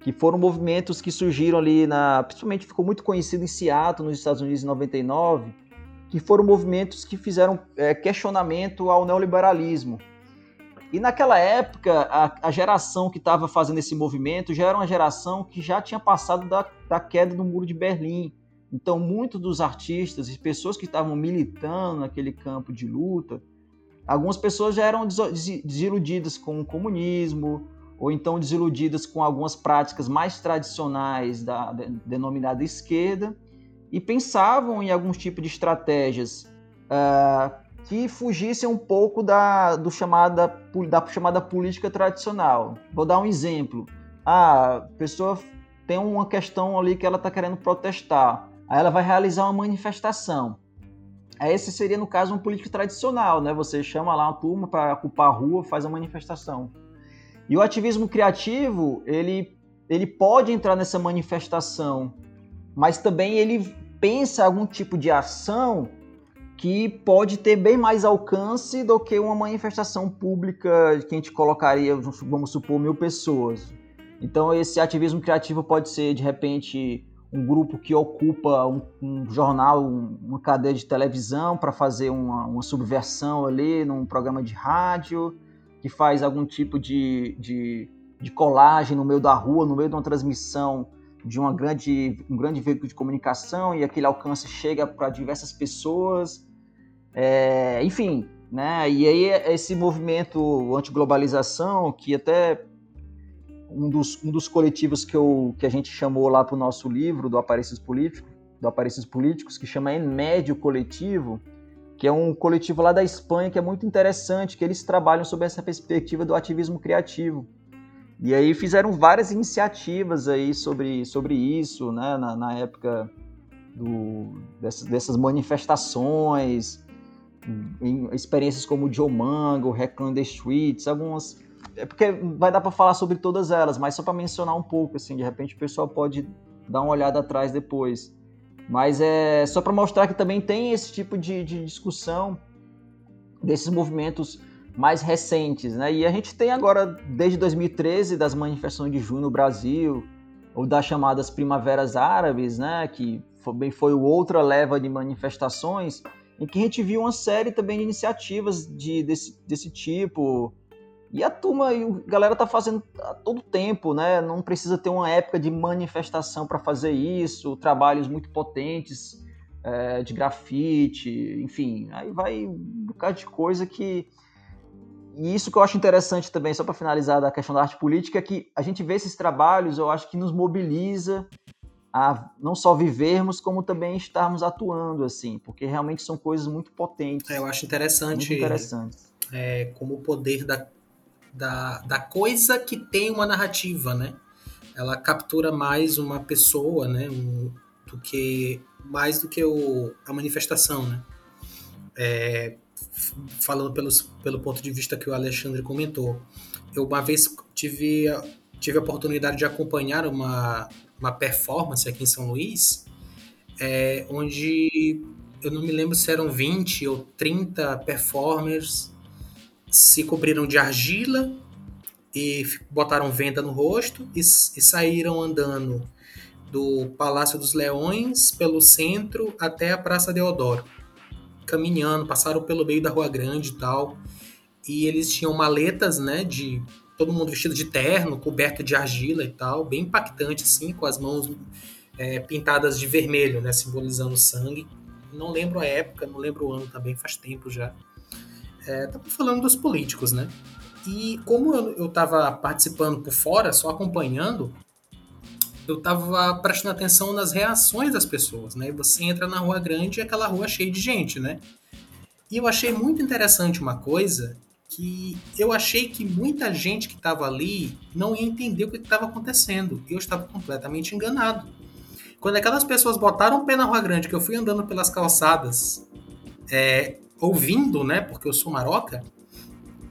que foram movimentos que surgiram ali na, principalmente ficou muito conhecido em Seattle, nos Estados Unidos em 99, que foram movimentos que fizeram é, questionamento ao neoliberalismo. E naquela época, a, a geração que estava fazendo esse movimento já era uma geração que já tinha passado da, da queda do muro de Berlim. Então, muitos dos artistas e pessoas que estavam militando naquele campo de luta Algumas pessoas já eram desiludidas com o comunismo, ou então desiludidas com algumas práticas mais tradicionais da denominada esquerda, e pensavam em alguns tipos de estratégias uh, que fugissem um pouco da, do chamada, da chamada política tradicional. Vou dar um exemplo. A pessoa tem uma questão ali que ela está querendo protestar. Aí ela vai realizar uma manifestação. Esse seria, no caso, um político tradicional, né? Você chama lá uma turma para ocupar a rua, faz a manifestação. E o ativismo criativo, ele, ele pode entrar nessa manifestação, mas também ele pensa algum tipo de ação que pode ter bem mais alcance do que uma manifestação pública que a gente colocaria, vamos supor, mil pessoas. Então, esse ativismo criativo pode ser, de repente, um grupo que ocupa um, um jornal, um, uma cadeia de televisão para fazer uma, uma, subversão ali num programa de rádio, que faz algum tipo de, de, de, colagem no meio da rua, no meio de uma transmissão de uma grande, um grande veículo de comunicação e aquele alcance chega para diversas pessoas. É, enfim, né? E aí esse movimento anti-globalização, que até um dos, um dos coletivos que, eu, que a gente chamou lá para o nosso livro do Aparelhos Políticos, do Aparelhos Políticos, que chama Médio Coletivo, que é um coletivo lá da Espanha que é muito interessante, que eles trabalham sobre essa perspectiva do ativismo criativo. E aí fizeram várias iniciativas aí sobre, sobre isso, né, na, na época do, dessas, dessas manifestações, em experiências como o Joe Mango, Reclaim the Streets, algumas é porque vai dar para falar sobre todas elas, mas só para mencionar um pouco, assim, de repente o pessoal pode dar uma olhada atrás depois. Mas é só para mostrar que também tem esse tipo de, de, discussão desses movimentos mais recentes, né? E a gente tem agora, desde 2013, das manifestações de junho no Brasil, ou das chamadas primaveras árabes, né? Que foi, foi outra leva de manifestações, em que a gente viu uma série também de iniciativas de, desse, desse tipo, e a turma e a galera tá fazendo a todo tempo, né? Não precisa ter uma época de manifestação para fazer isso, trabalhos muito potentes é, de grafite, enfim, aí vai um bocado de coisa que. E isso que eu acho interessante também, só para finalizar da questão da arte política, é que a gente vê esses trabalhos, eu acho que nos mobiliza a não só vivermos, como também estarmos atuando, assim, porque realmente são coisas muito potentes. É, eu acho interessante. Muito interessantes. É, como o poder da da, da coisa que tem uma narrativa, né? Ela captura mais uma pessoa, né? Um, do que mais do que o, a manifestação, né? É, falando pelos, pelo ponto de vista que o Alexandre comentou, eu uma vez tive tive a oportunidade de acompanhar uma, uma performance aqui em São Luís, é, onde eu não me lembro se eram 20 ou 30 performers se cobriram de argila e botaram venda no rosto e, e saíram andando do Palácio dos Leões pelo centro até a Praça Deodoro, caminhando, passaram pelo meio da Rua Grande e tal. E eles tinham maletas, né, de todo mundo vestido de terno, coberto de argila e tal, bem impactante assim, com as mãos é, pintadas de vermelho, né, simbolizando sangue. Não lembro a época, não lembro o ano também, faz tempo já. É, falando dos políticos, né? E como eu estava participando por fora, só acompanhando, eu estava prestando atenção nas reações das pessoas, né? Você entra na rua grande e aquela rua cheia de gente, né? E eu achei muito interessante uma coisa que eu achei que muita gente que estava ali não ia entender o que estava acontecendo. Eu estava completamente enganado. Quando aquelas pessoas botaram o pé na rua grande, que eu fui andando pelas calçadas, é, ouvindo, né, porque eu sou maroca,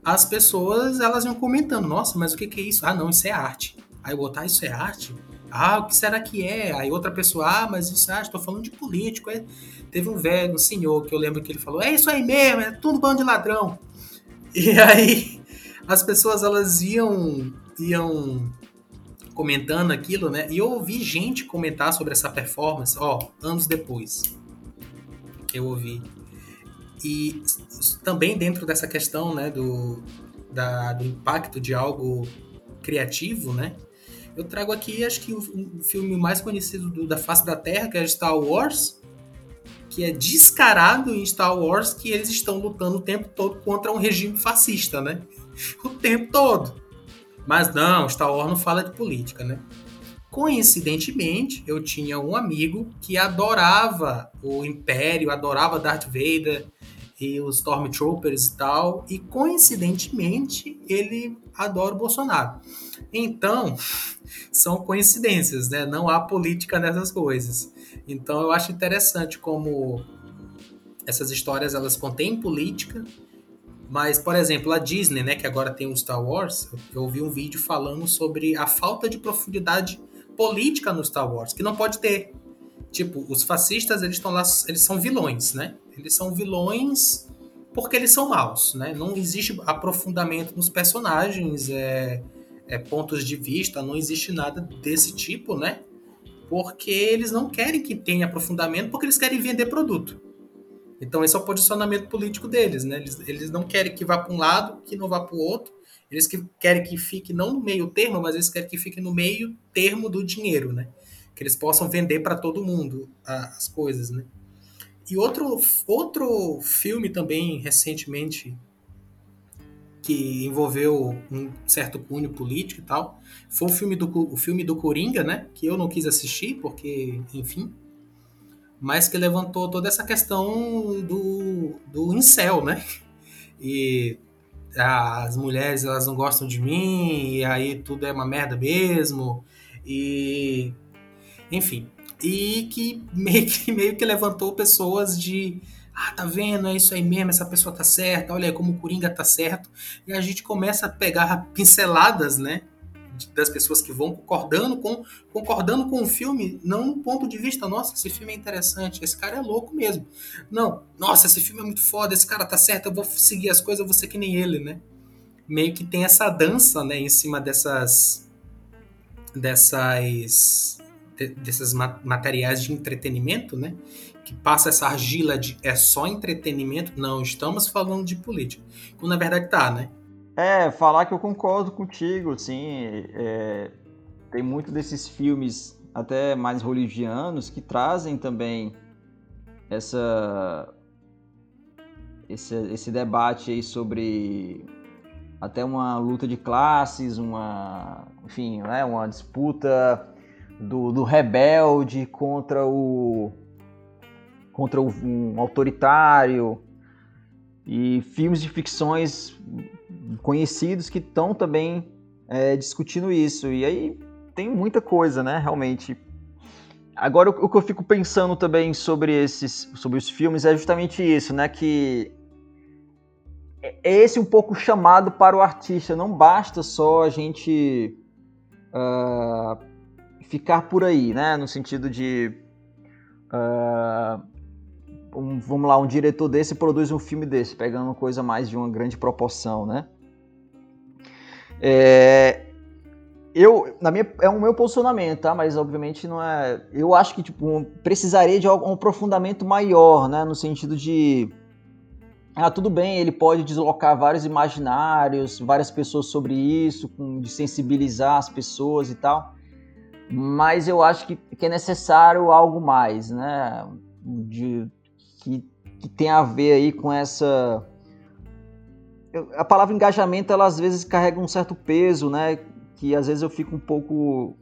as pessoas elas iam comentando, nossa, mas o que, que é isso? Ah, não, isso é arte. Aí eu botar ah, isso é arte? Ah, o que será que é? Aí outra pessoa, ah, mas isso é arte, tô falando de político. É... Teve um velho, um senhor, que eu lembro que ele falou, é isso aí mesmo, é tudo bando de ladrão. E aí as pessoas elas iam, iam comentando aquilo, né? E eu ouvi gente comentar sobre essa performance, ó, anos depois. Eu ouvi. E também dentro dessa questão né, do, da, do impacto de algo criativo, né? Eu trago aqui, acho que o, filme mais conhecido do, da face da Terra, que é Star Wars, que é descarado em Star Wars que eles estão lutando o tempo todo contra um regime fascista, né? O tempo todo. Mas não, Star Wars não fala de política, né? Coincidentemente, eu tinha um amigo que adorava o Império, adorava Darth Vader, e os Stormtroopers e tal, e coincidentemente ele adora o Bolsonaro. Então, são coincidências, né? Não há política nessas coisas. Então, eu acho interessante como essas histórias elas contêm política, mas, por exemplo, a Disney, né, que agora tem o Star Wars, eu ouvi um vídeo falando sobre a falta de profundidade política no Star Wars, que não pode ter. Tipo, os fascistas, eles estão lá, eles são vilões, né? Eles são vilões porque eles são maus, né? Não existe aprofundamento nos personagens, é, é, pontos de vista, não existe nada desse tipo, né? Porque eles não querem que tenha aprofundamento, porque eles querem vender produto. Então esse é o posicionamento político deles, né? Eles, eles não querem que vá para um lado, que não vá para o outro. Eles que querem que fique não no meio termo, mas eles querem que fique no meio termo do dinheiro, né? Que eles possam vender para todo mundo as coisas, né? E outro, outro filme também recentemente que envolveu um certo cunho político e tal foi o filme do, o filme do Coringa, né? Que eu não quis assistir porque, enfim, mas que levantou toda essa questão do, do incel, né? E as mulheres elas não gostam de mim, e aí tudo é uma merda mesmo, e enfim. E que meio que, meio que levantou pessoas de ah, tá vendo, é isso aí mesmo, essa pessoa tá certa, olha aí como o Coringa tá certo. E a gente começa a pegar pinceladas, né, das pessoas que vão concordando com concordando com o filme, não no ponto de vista, nossa, esse filme é interessante, esse cara é louco mesmo. Não, nossa, esse filme é muito foda, esse cara tá certo, eu vou seguir as coisas, eu vou ser que nem ele, né? Meio que tem essa dança, né, em cima dessas dessas desses materiais de entretenimento, né? Que passa essa argila de é só entretenimento. Não, estamos falando de política. Quando na verdade tá, né? É, falar que eu concordo contigo, sim. É, tem muito desses filmes, até mais religianos, que trazem também essa esse, esse debate aí sobre até uma luta de classes, uma, enfim, né, uma disputa do, do rebelde contra o contra o, um autoritário e filmes de ficções conhecidos que estão também é, discutindo isso e aí tem muita coisa né realmente agora o, que eu fico pensando também sobre esses sobre os filmes é justamente isso né que é, é esse um pouco chamado para o artista não basta só a gente uh, ficar por aí, né? No sentido de. Uh, um, vamos lá, um diretor desse produz um filme desse, pegando coisa mais de uma grande proporção, né? É, eu, na minha, é o meu posicionamento, tá? Mas obviamente não é. Eu acho que tipo um, precisaria de um aprofundamento maior, né? No sentido de ah, tudo bem, ele pode deslocar vários imaginários, várias pessoas sobre isso, com, de sensibilizar as pessoas e tal mas eu acho que, que é necessário algo mais, né? De, que, que tem a ver aí com essa. A palavra engajamento, ela às vezes carrega um certo peso, né? Que às vezes eu fico um pouco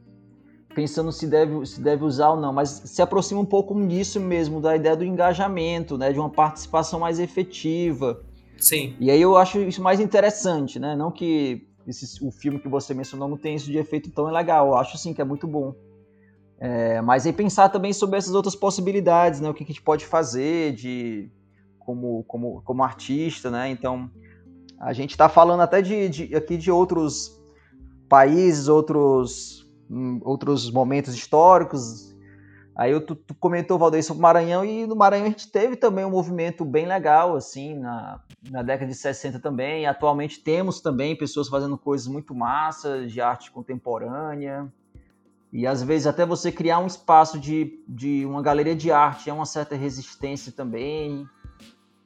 pensando se deve, se deve usar ou não, mas se aproxima um pouco disso mesmo, da ideia do engajamento, né? De uma participação mais efetiva. Sim. E aí eu acho isso mais interessante, né? Não que esse, o filme que você mencionou não tem isso de efeito tão legal. Eu acho sim que é muito bom. É, mas aí pensar também sobre essas outras possibilidades, né? O que a gente pode fazer de como, como, como artista, né? Então a gente está falando até de, de, aqui de outros países, outros, hum, outros momentos históricos, Aí tu, tu comentou, Valdeir, sobre o Maranhão, e no Maranhão a gente teve também um movimento bem legal, assim, na, na década de 60 também. E atualmente temos também pessoas fazendo coisas muito massas de arte contemporânea. E às vezes até você criar um espaço de, de uma galeria de arte é uma certa resistência também.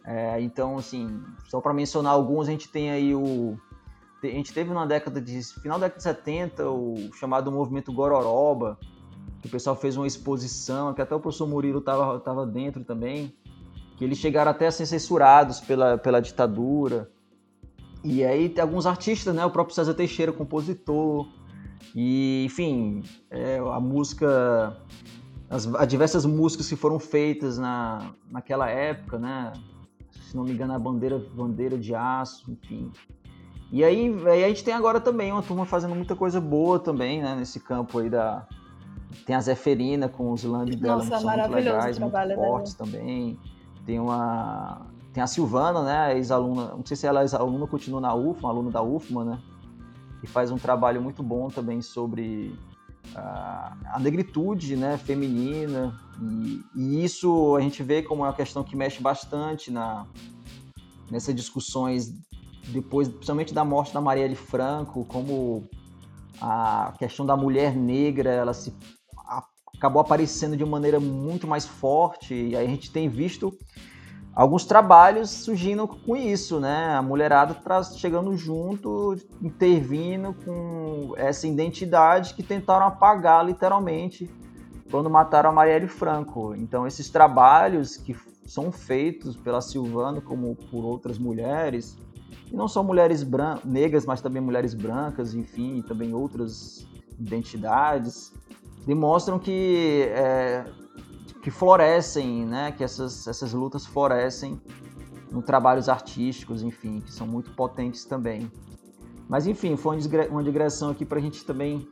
É, então, assim, só para mencionar alguns, a gente tem aí o. A gente teve na década de. final da década de 70 o chamado movimento Gororoba, que o pessoal fez uma exposição, que até o professor Murilo estava tava dentro também, que eles chegaram até a ser censurados pela, pela ditadura. E aí tem alguns artistas, né? O próprio César Teixeira, compositor. E, enfim, é, a música, as, as, diversas músicas que foram feitas na, naquela época, né? Se não me engano, a bandeira, bandeira de aço, enfim. E aí, aí a gente tem agora também uma turma fazendo muita coisa boa também, né? Nesse campo aí da. Tem a Zeferina com os lamb dela, Nossa, que são muito legais, muito dela. fortes também. Tem uma. Tem a Silvana, né? Ex-aluna. Não sei se ela é ex-aluna, continua na UFMA, aluna da UFMA, né? Que faz um trabalho muito bom também sobre a, a negritude né, feminina. E, e, isso a gente vê como é uma questão que mexe bastante na, nessas discussões depois, principalmente da morte da Marielle Franco, como a questão da mulher negra ela se a, acabou aparecendo de uma maneira muito mais forte e aí a gente tem visto alguns trabalhos surgindo com isso, né? A mulherada traz, chegando junto, intervindo com essa identidade que tentaram apagar literalmente quando mataram a Marielle Franco. Então esses trabalhos que são feitos pela Silvana como por outras mulheres, e não só mulheres negras, mas também mulheres brancas, enfim, também outras identidades, demonstram que é, que florescem, né? Que essas, essas lutas florescem em trabalhos artísticos, enfim, que são muito potentes também. Mas enfim, foi uma digressão aqui para a gente também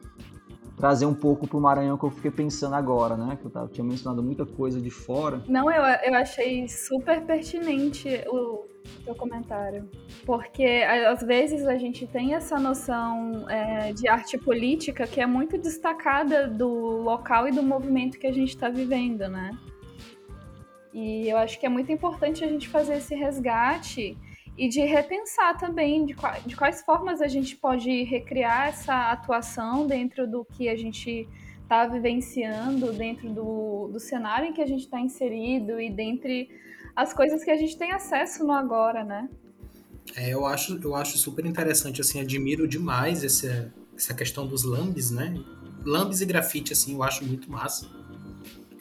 trazer um pouco para o Maranhão que eu fiquei pensando agora, né? Que eu, tava, tinha mencionado muita coisa de fora. Não, eu, eu achei super pertinente o teu comentário. Porque às vezes a gente tem essa noção é, de arte política que é muito destacada do local e do movimento que a gente está vivendo, né? E eu acho que é muito importante a gente fazer esse resgate e de repensar também de, de quais formas a gente pode recriar essa atuação dentro do que a gente está vivenciando, dentro do, do cenário em que a gente está inserido e dentre as coisas que a gente tem acesso no agora, né? É, eu acho, eu acho super interessante, assim, admiro demais essa, essa questão dos lambes, né? Lambes e grafite, assim, eu acho muito massa.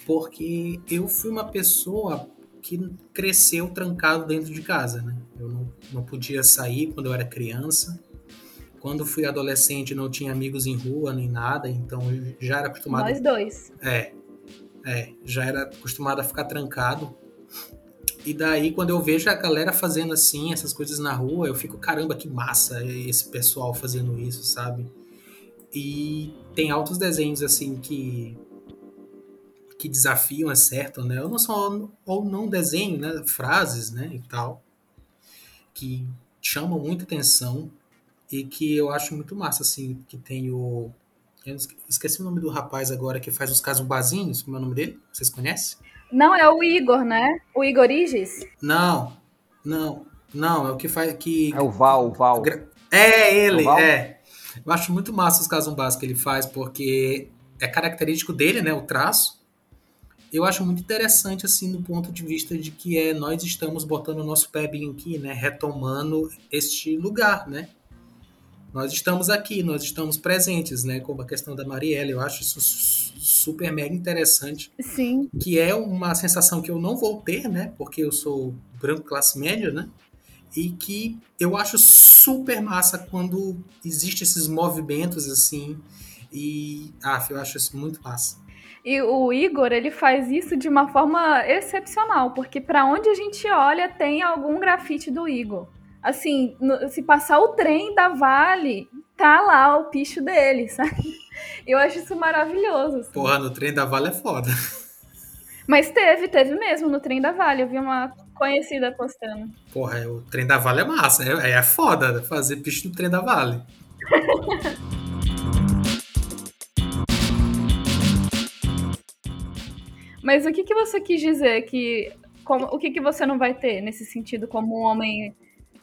Porque eu fui uma pessoa que cresceu trancado dentro de casa, né? Eu não, não podia sair quando eu era criança. Quando fui adolescente, não tinha amigos em rua nem nada, então eu já era acostumado. Nós dois. É, é, já era acostumado a ficar trancado. E daí, quando eu vejo a galera fazendo assim, essas coisas na rua, eu fico, caramba, que massa esse pessoal fazendo isso, sabe? E tem altos desenhos assim que que desafiam, é certo, né? Ou não só ou não desenho, né? Frases, né? E tal, que chamam muita atenção e que eu acho muito massa, assim, que tem o eu esqueci o nome do rapaz agora que faz os casumbazinhos, como é o nome dele? Vocês conhecem? Não, é o Igor, né? O Igor Igis? Não, não, não, é o que faz. Que, é o Val, o Val. É ele, é, é. Eu acho muito massa os casumbás que ele faz, porque é característico dele, né? O traço. Eu acho muito interessante, assim, do ponto de vista de que é, nós estamos botando o nosso pé bem aqui, né? Retomando este lugar, né? nós estamos aqui, nós estamos presentes, né? Como a questão da Marielle, eu acho isso super mega interessante. Sim. Que é uma sensação que eu não vou ter, né? Porque eu sou branco classe média, né? E que eu acho super massa quando existem esses movimentos assim. E, ah, eu acho isso muito massa. E o Igor, ele faz isso de uma forma excepcional, porque para onde a gente olha tem algum grafite do Igor assim, no, se passar o trem da Vale, tá lá o picho dele, sabe? Eu acho isso maravilhoso. Assim. Porra, no trem da Vale é foda. Mas teve, teve mesmo no trem da Vale. Eu vi uma conhecida postando. Porra, é, o trem da Vale é massa. É, é foda fazer picho no trem da Vale. Mas o que, que você quis dizer que como, o que, que você não vai ter nesse sentido como um homem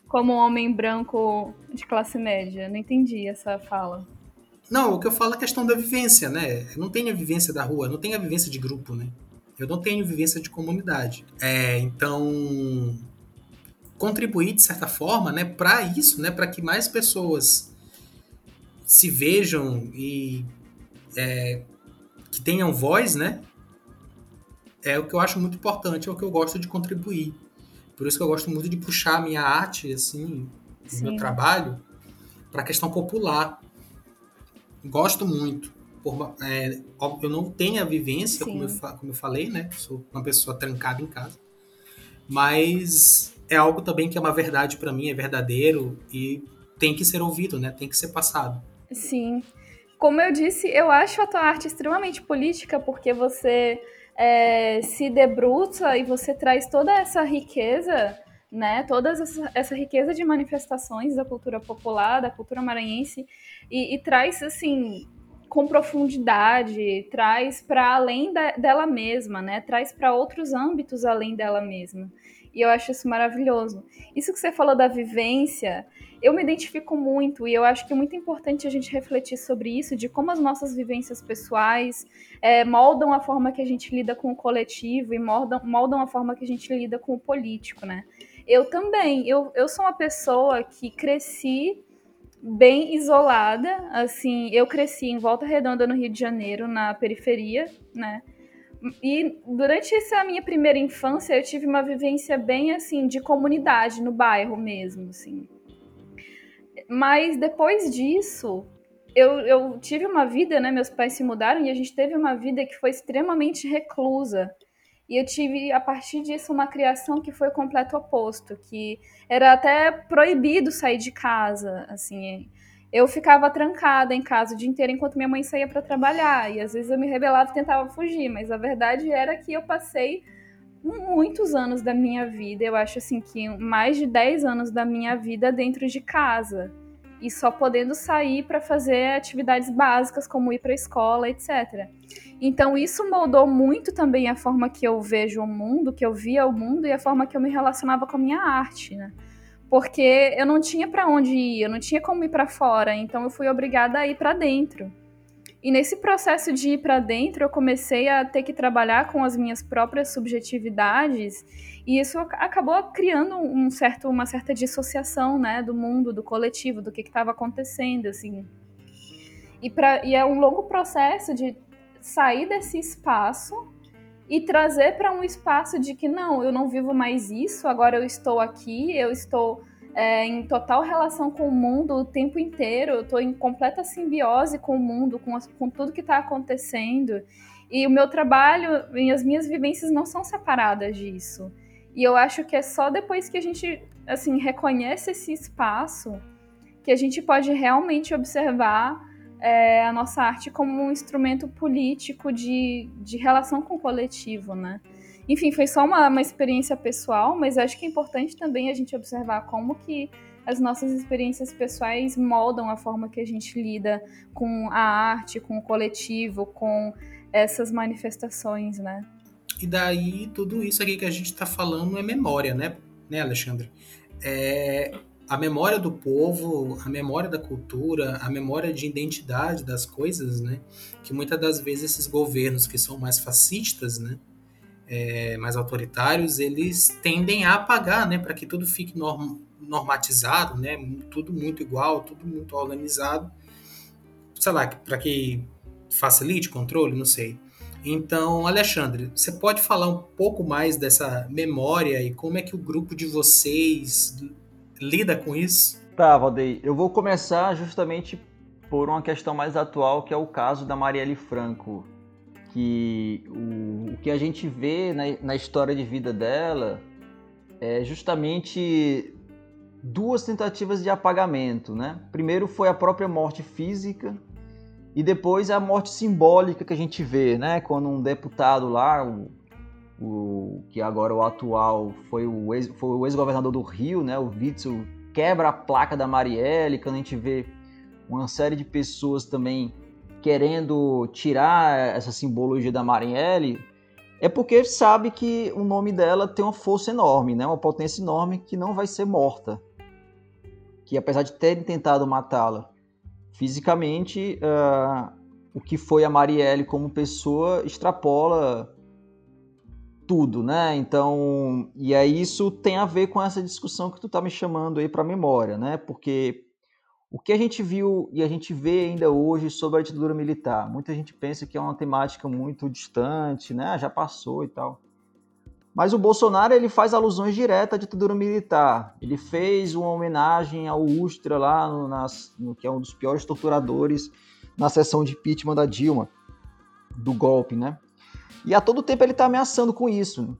como um homem branco de classe média. Não entendi essa fala. Não, o que eu falo é a questão da vivência, né? Eu não tenho a vivência da rua, não tenho a vivência de grupo, né? Eu não tenho vivência de comunidade. É, então, contribuir de certa forma, né, para isso, né, para que mais pessoas se vejam e é, que tenham voz, né? É o que eu acho muito importante, é o que eu gosto de contribuir. Por isso que eu gosto muito de puxar a minha arte, assim, o meu trabalho, para a questão popular. Gosto muito. Por, é, eu não tenho a vivência, como eu, como eu falei, né? Sou uma pessoa trancada em casa. Mas é algo também que é uma verdade para mim, é verdadeiro. E tem que ser ouvido, né? Tem que ser passado. Sim. Como eu disse, eu acho a tua arte extremamente política porque você é, se debruça e você traz toda essa riqueza, né? Toda essa, essa riqueza de manifestações da cultura popular, da cultura maranhense e, e traz assim com profundidade, traz para além da, dela mesma, né? Traz para outros âmbitos além dela mesma. E eu acho isso maravilhoso. Isso que você falou da vivência, eu me identifico muito e eu acho que é muito importante a gente refletir sobre isso, de como as nossas vivências pessoais é, moldam a forma que a gente lida com o coletivo e moldam, moldam a forma que a gente lida com o político, né? Eu também, eu, eu sou uma pessoa que cresci bem isolada, assim, eu cresci em Volta Redonda, no Rio de Janeiro, na periferia, né? E durante essa minha primeira infância, eu tive uma vivência bem, assim, de comunidade, no bairro mesmo, assim. Mas depois disso, eu, eu tive uma vida, né? Meus pais se mudaram e a gente teve uma vida que foi extremamente reclusa. E eu tive, a partir disso, uma criação que foi o completo oposto, que era até proibido sair de casa, assim. Eu ficava trancada em casa o dia inteiro enquanto minha mãe saía para trabalhar. E às vezes eu me rebelava e tentava fugir, mas a verdade era que eu passei muitos anos da minha vida, eu acho assim que mais de 10 anos da minha vida dentro de casa e só podendo sair para fazer atividades básicas como ir para a escola, etc. Então isso moldou muito também a forma que eu vejo o mundo, que eu via o mundo e a forma que eu me relacionava com a minha arte, né? Porque eu não tinha para onde ir, eu não tinha como ir para fora, então eu fui obrigada a ir para dentro. E nesse processo de ir para dentro, eu comecei a ter que trabalhar com as minhas próprias subjetividades, e isso acabou criando um certo, uma certa dissociação, né, do mundo, do coletivo, do que estava acontecendo, assim. E, pra, e é um longo processo de sair desse espaço e trazer para um espaço de que não, eu não vivo mais isso, agora eu estou aqui, eu estou é, em total relação com o mundo o tempo inteiro, eu estou em completa simbiose com o mundo, com, as, com tudo que está acontecendo. E o meu trabalho e as minhas vivências não são separadas disso. E eu acho que é só depois que a gente assim reconhece esse espaço que a gente pode realmente observar é, a nossa arte como um instrumento político de, de relação com o coletivo, né? Enfim, foi só uma, uma experiência pessoal, mas acho que é importante também a gente observar como que as nossas experiências pessoais moldam a forma que a gente lida com a arte, com o coletivo, com essas manifestações, né? E daí tudo isso aqui que a gente está falando é memória, né, né Alexandre? É, a memória do povo, a memória da cultura, a memória de identidade das coisas, né? Que muitas das vezes esses governos que são mais fascistas, né? É, mais autoritários, eles tendem a apagar, né, para que tudo fique norm, normatizado, né, tudo muito igual, tudo muito organizado, sei lá, para que facilite controle, não sei. Então, Alexandre, você pode falar um pouco mais dessa memória e como é que o grupo de vocês lida com isso? Tá, Valdeir, eu vou começar justamente por uma questão mais atual, que é o caso da Marielle Franco que o, o que a gente vê na, na história de vida dela é justamente duas tentativas de apagamento, né? Primeiro foi a própria morte física e depois a morte simbólica que a gente vê, né? Quando um deputado lá, o, o que agora o atual foi o ex, ex-governador do Rio, né? O Witzel quebra a placa da Marielle, quando a gente vê uma série de pessoas também querendo tirar essa simbologia da Marielle, é porque sabe que o nome dela tem uma força enorme, né? uma potência enorme que não vai ser morta. Que apesar de terem tentado matá-la fisicamente, uh, o que foi a Marielle como pessoa extrapola tudo, né? Então, e aí isso tem a ver com essa discussão que tu tá me chamando aí para memória, né? Porque o que a gente viu e a gente vê ainda hoje sobre a ditadura militar? Muita gente pensa que é uma temática muito distante, né? Já passou e tal. Mas o Bolsonaro ele faz alusões diretas à ditadura militar. Ele fez uma homenagem ao Ustra lá, no, nas, no, que é um dos piores torturadores, na sessão de impeachment da Dilma, do golpe, né? E a todo tempo ele está ameaçando com isso.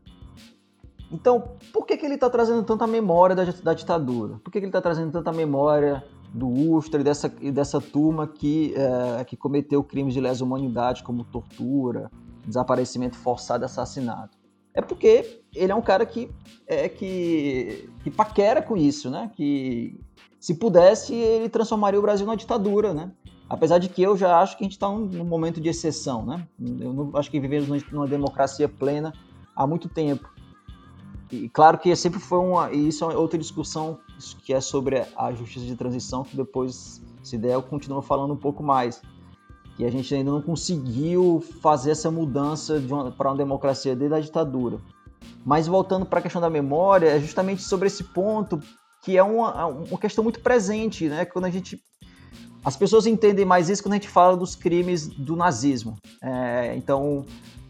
Então, por que, que ele está trazendo tanta memória da, da ditadura? Por que, que ele está trazendo tanta memória do Ustra e dessa, dessa turma que, é, que cometeu crimes de lesa humanidade, como tortura, desaparecimento forçado e assassinato. É porque ele é um cara que, é, que, que paquera com isso, né? Que se pudesse, ele transformaria o Brasil numa ditadura, né? Apesar de que eu já acho que a gente está num momento de exceção, né? Eu não acho que vivemos numa democracia plena há muito tempo. E claro que sempre foi uma. E isso é outra discussão que é sobre a justiça de transição, que depois, se der, eu continuo falando um pouco mais. Que a gente ainda não conseguiu fazer essa mudança para uma democracia desde a ditadura. Mas voltando para a questão da memória, é justamente sobre esse ponto que é uma, uma questão muito presente, né? Quando a gente as pessoas entendem mais isso quando a gente fala dos crimes do nazismo. É, então,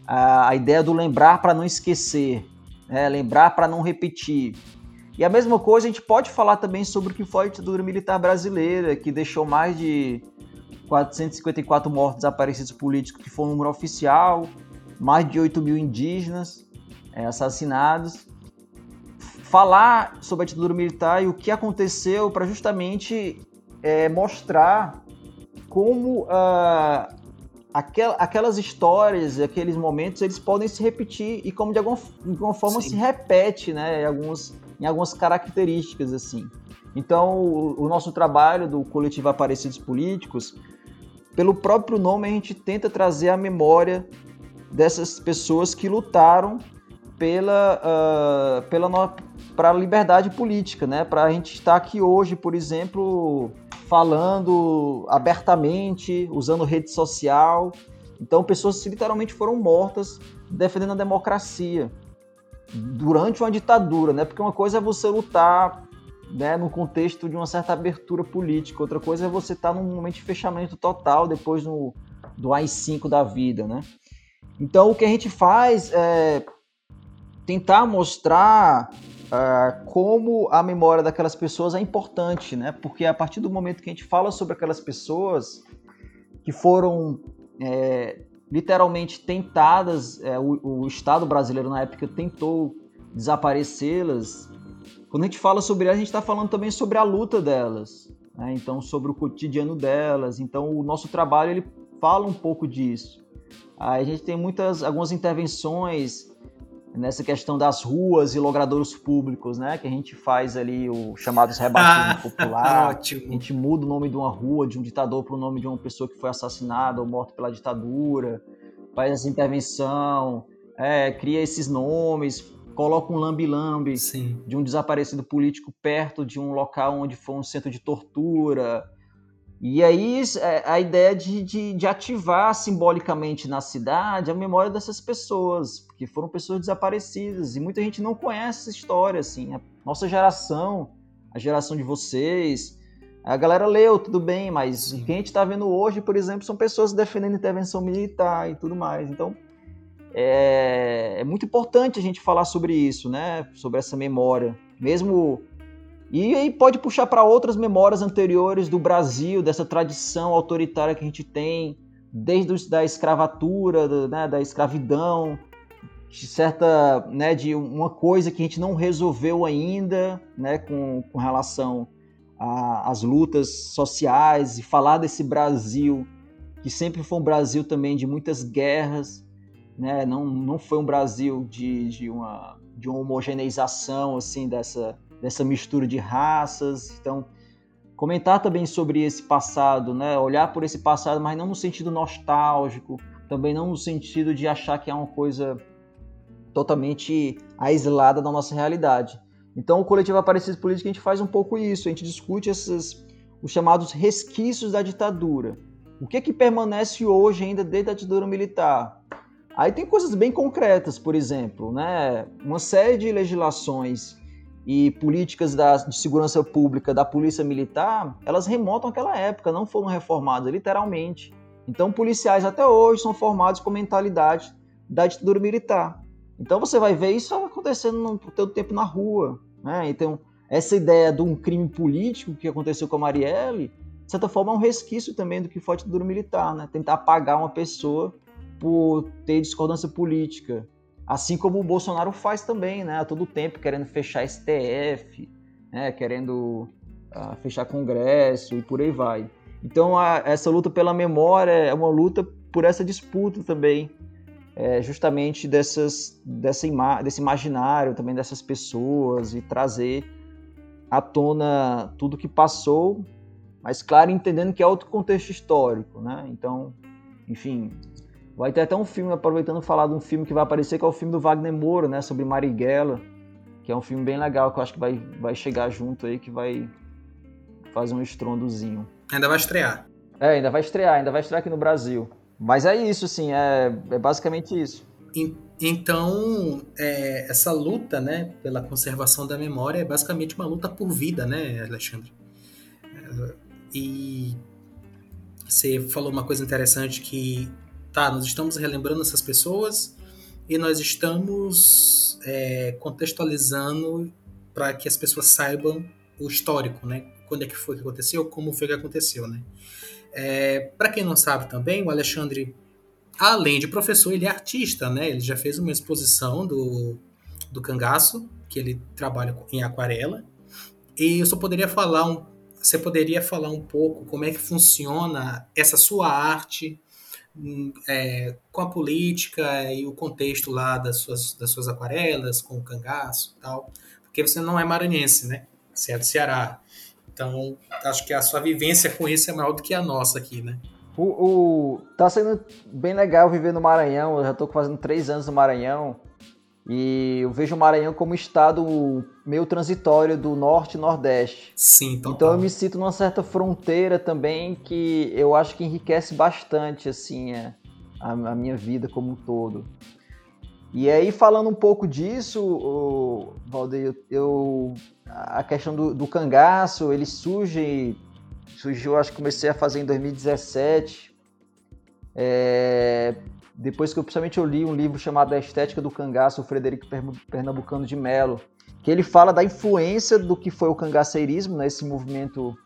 a, a, ideia do lembrar para não esquecer, é, lembrar para não repetir. E a mesma coisa a gente pode falar também sobre o que foi a ditadura militar brasileira, que deixou mais de 454 mortos desaparecidos políticos, que foi o número oficial, mais de 8 mil indígenas é, assassinados. Falar sobre a ditadura militar e o que aconteceu para justamente é, mostrar como uh, aquel, aquelas histórias, aqueles momentos, eles podem se repetir e como de alguma, de alguma forma Sim. se repete, né, em, alguns, em algumas características assim. Então, o, o nosso trabalho do coletivo Aparecidos Políticos, pelo próprio nome, a gente tenta trazer a memória dessas pessoas que lutaram pela, uh, pela para a liberdade política, né? Para a gente estar aqui hoje, por exemplo, falando abertamente, usando rede social. Então, pessoas literalmente foram mortas defendendo a democracia durante uma ditadura, né? Porque uma coisa é você lutar né, no contexto de uma certa abertura política, outra coisa é você estar num momento de fechamento total depois no, do AI-5 da vida, né? Então, o que a gente faz é tentar mostrar uh, como a memória daquelas pessoas é importante, né? Porque a partir do momento que a gente fala sobre aquelas pessoas que foram é, literalmente tentadas, é, o, o, Estado brasileiro na época tentou desaparecê-las. Quando a gente fala sobre elas, a gente está falando também sobre a luta delas, né? então sobre o cotidiano delas. Então o nosso trabalho ele fala um pouco disso. Aí a gente tem muitas, algumas intervenções nessa questão das ruas e logradouros públicos, né? Que a gente faz ali o chamados rebatismo ah, popular. Ótimo. A gente muda o nome de uma rua, de um ditador, para o nome de uma pessoa que foi assassinada ou morta pela ditadura. Faz essa intervenção, é, cria esses nomes, coloca um lambi-lambi de um desaparecido político perto de um local onde foi um centro de tortura. E aí é, a ideia de, de, de, ativar simbolicamente na cidade a memória dessas pessoas, porque foram pessoas desaparecidas e muita gente não conhece essa história, assim. A nossa geração, a geração de vocês, a galera leu, tudo bem, mas Sim. quem a gente está vendo hoje, por exemplo, são pessoas defendendo intervenção militar e tudo mais. Então é, é muito importante a gente falar sobre isso, né? Sobre essa memória, mesmo e aí pode puxar para outras memórias anteriores do Brasil, dessa tradição autoritária que a gente tem, desde da escravatura, né, da escravidão, de certa, né, de uma coisa que a gente não resolveu ainda, né, com, com relação às lutas sociais e falar desse Brasil que sempre foi um Brasil também de muitas guerras, né, não, não foi um Brasil de, de uma de uma homogeneização assim dessa dessa mistura de raças. Então, comentar também sobre esse passado, né? Olhar por esse passado, mas não no sentido nostálgico, também não no sentido de achar que é uma coisa totalmente aislada da nossa realidade. Então, o coletivo Aparecidos Políticos a gente faz um pouco isso, a gente discute esses os chamados resquícios da ditadura. O que é que permanece hoje ainda desde a ditadura militar? Aí tem coisas bem concretas, por exemplo, né? Uma série de legislações e políticas da, de segurança pública da polícia militar, elas remontam àquela época, não foram reformadas, literalmente. Então, policiais até hoje são formados com mentalidade da ditadura militar. Então, você vai ver isso acontecendo no todo tempo na rua. Né? Então, essa ideia de um crime político que aconteceu com a Marielle, de certa forma, é um resquício também do que foi a ditadura militar, né? Tentar apagar uma pessoa por ter discordância política, Assim como o Bolsonaro faz também, né? A todo tempo querendo fechar STF, né? querendo a fechar congresso e por aí vai. Então a, essa luta pela memória é uma luta por essa disputa também, é, justamente dessas, dessa ima desse imaginário também dessas pessoas e trazer à tona tudo que passou, mas claro entendendo que é outro contexto histórico, né? Então, enfim, vai ter até um filme aproveitando falar de um filme que vai aparecer que é o filme do Wagner Moura, né? Sobre Marighella, que é um filme bem legal que eu acho que vai, vai chegar junto aí que vai fazer um estrondozinho. Ainda vai estrear. É, ainda vai estrear, ainda vai estrear aqui no Brasil. Mas é isso, sim, é, é basicamente isso. Então, é, essa luta né, pela conservação da memória é basicamente uma luta por vida, né, Alexandre? É, e você falou uma coisa interessante que, tá, nós estamos relembrando essas pessoas e nós estamos é, contextualizando para que as pessoas saibam o histórico, né? Quando é que foi que aconteceu, como foi que aconteceu, né? É, Para quem não sabe também, o Alexandre, além de professor, ele é artista, né? Ele já fez uma exposição do, do cangaço, que ele trabalha em aquarela. E eu só poderia falar um, você poderia falar um pouco como é que funciona essa sua arte é, com a política e o contexto lá das suas, das suas aquarelas, com o cangaço e tal. Porque você não é maranhense, né? Você é do Ceará. Então, acho que a sua vivência com isso é maior do que a nossa aqui, né? O, o, tá sendo bem legal viver no Maranhão. Eu já estou fazendo três anos no Maranhão. E eu vejo o Maranhão como estado meio transitório do norte e nordeste. Sim, total. Então eu me sinto numa certa fronteira também que eu acho que enriquece bastante assim a, a minha vida como um todo. E aí, falando um pouco disso, o, Valdeir, eu, a questão do, do, cangaço, ele surge, surgiu, acho que comecei a fazer em 2017, é, depois que eu, principalmente eu li um livro chamado A Estética do Cangaço, o Frederico Pernambucano de Mello, que ele fala da influência do que foi o cangaceirismo, né, esse movimento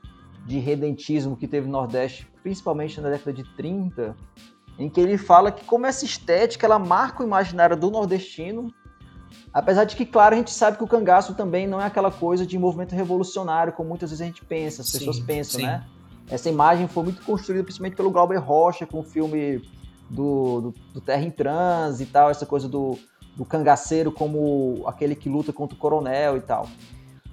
de redentismo que teve no Nordeste, principalmente na década de 30, em que ele fala que como essa estética ela marca o imaginário do nordestino, apesar de que, claro, a gente sabe que o cangaço também não é aquela coisa de movimento revolucionário, como muitas vezes a gente pensa, as sim, pessoas pensam, sim. né? Essa imagem foi muito construída principalmente pelo Glauber Rocha, com o filme do, do, do Terra em Trans e tal, essa coisa do, do cangaceiro como aquele que luta contra o coronel e tal.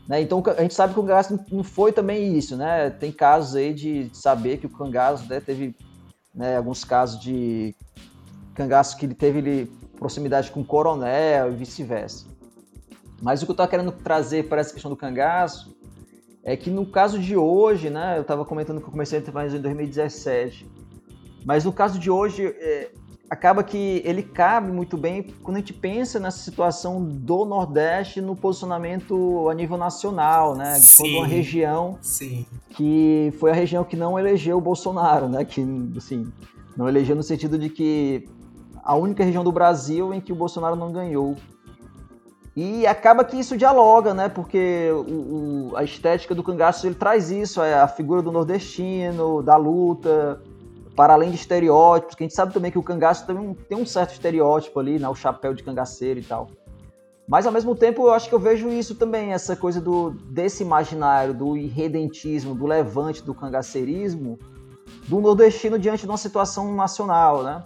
Né? Então a gente sabe que o cangaço não foi também isso, né? Tem casos aí de saber que o cangaço né, teve né, alguns casos de cangaço que ele teve ele, proximidade com o coronel e vice-versa. Mas o que eu estou querendo trazer para essa questão do cangaço é que no caso de hoje, né, eu estava comentando que eu comecei a fazer em 2017, mas no caso de hoje, é, acaba que ele cabe muito bem quando a gente pensa nessa situação do Nordeste no posicionamento a nível nacional, né? Sim, quando uma região sim. que foi a região que não elegeu o Bolsonaro, né? Que assim, não elegeu no sentido de que a única região do Brasil em que o Bolsonaro não ganhou. E acaba que isso dialoga, né? Porque o, o, a estética do cangaço ele traz isso, é a figura do nordestino, da luta, para além de estereótipos, que a gente sabe também que o cangaço também tem um certo estereótipo ali, né? O chapéu de cangaceiro e tal. Mas ao mesmo tempo eu acho que eu vejo isso também, essa coisa do desse imaginário, do irredentismo, do levante do cangaceirismo, do nordestino diante de uma situação nacional, né?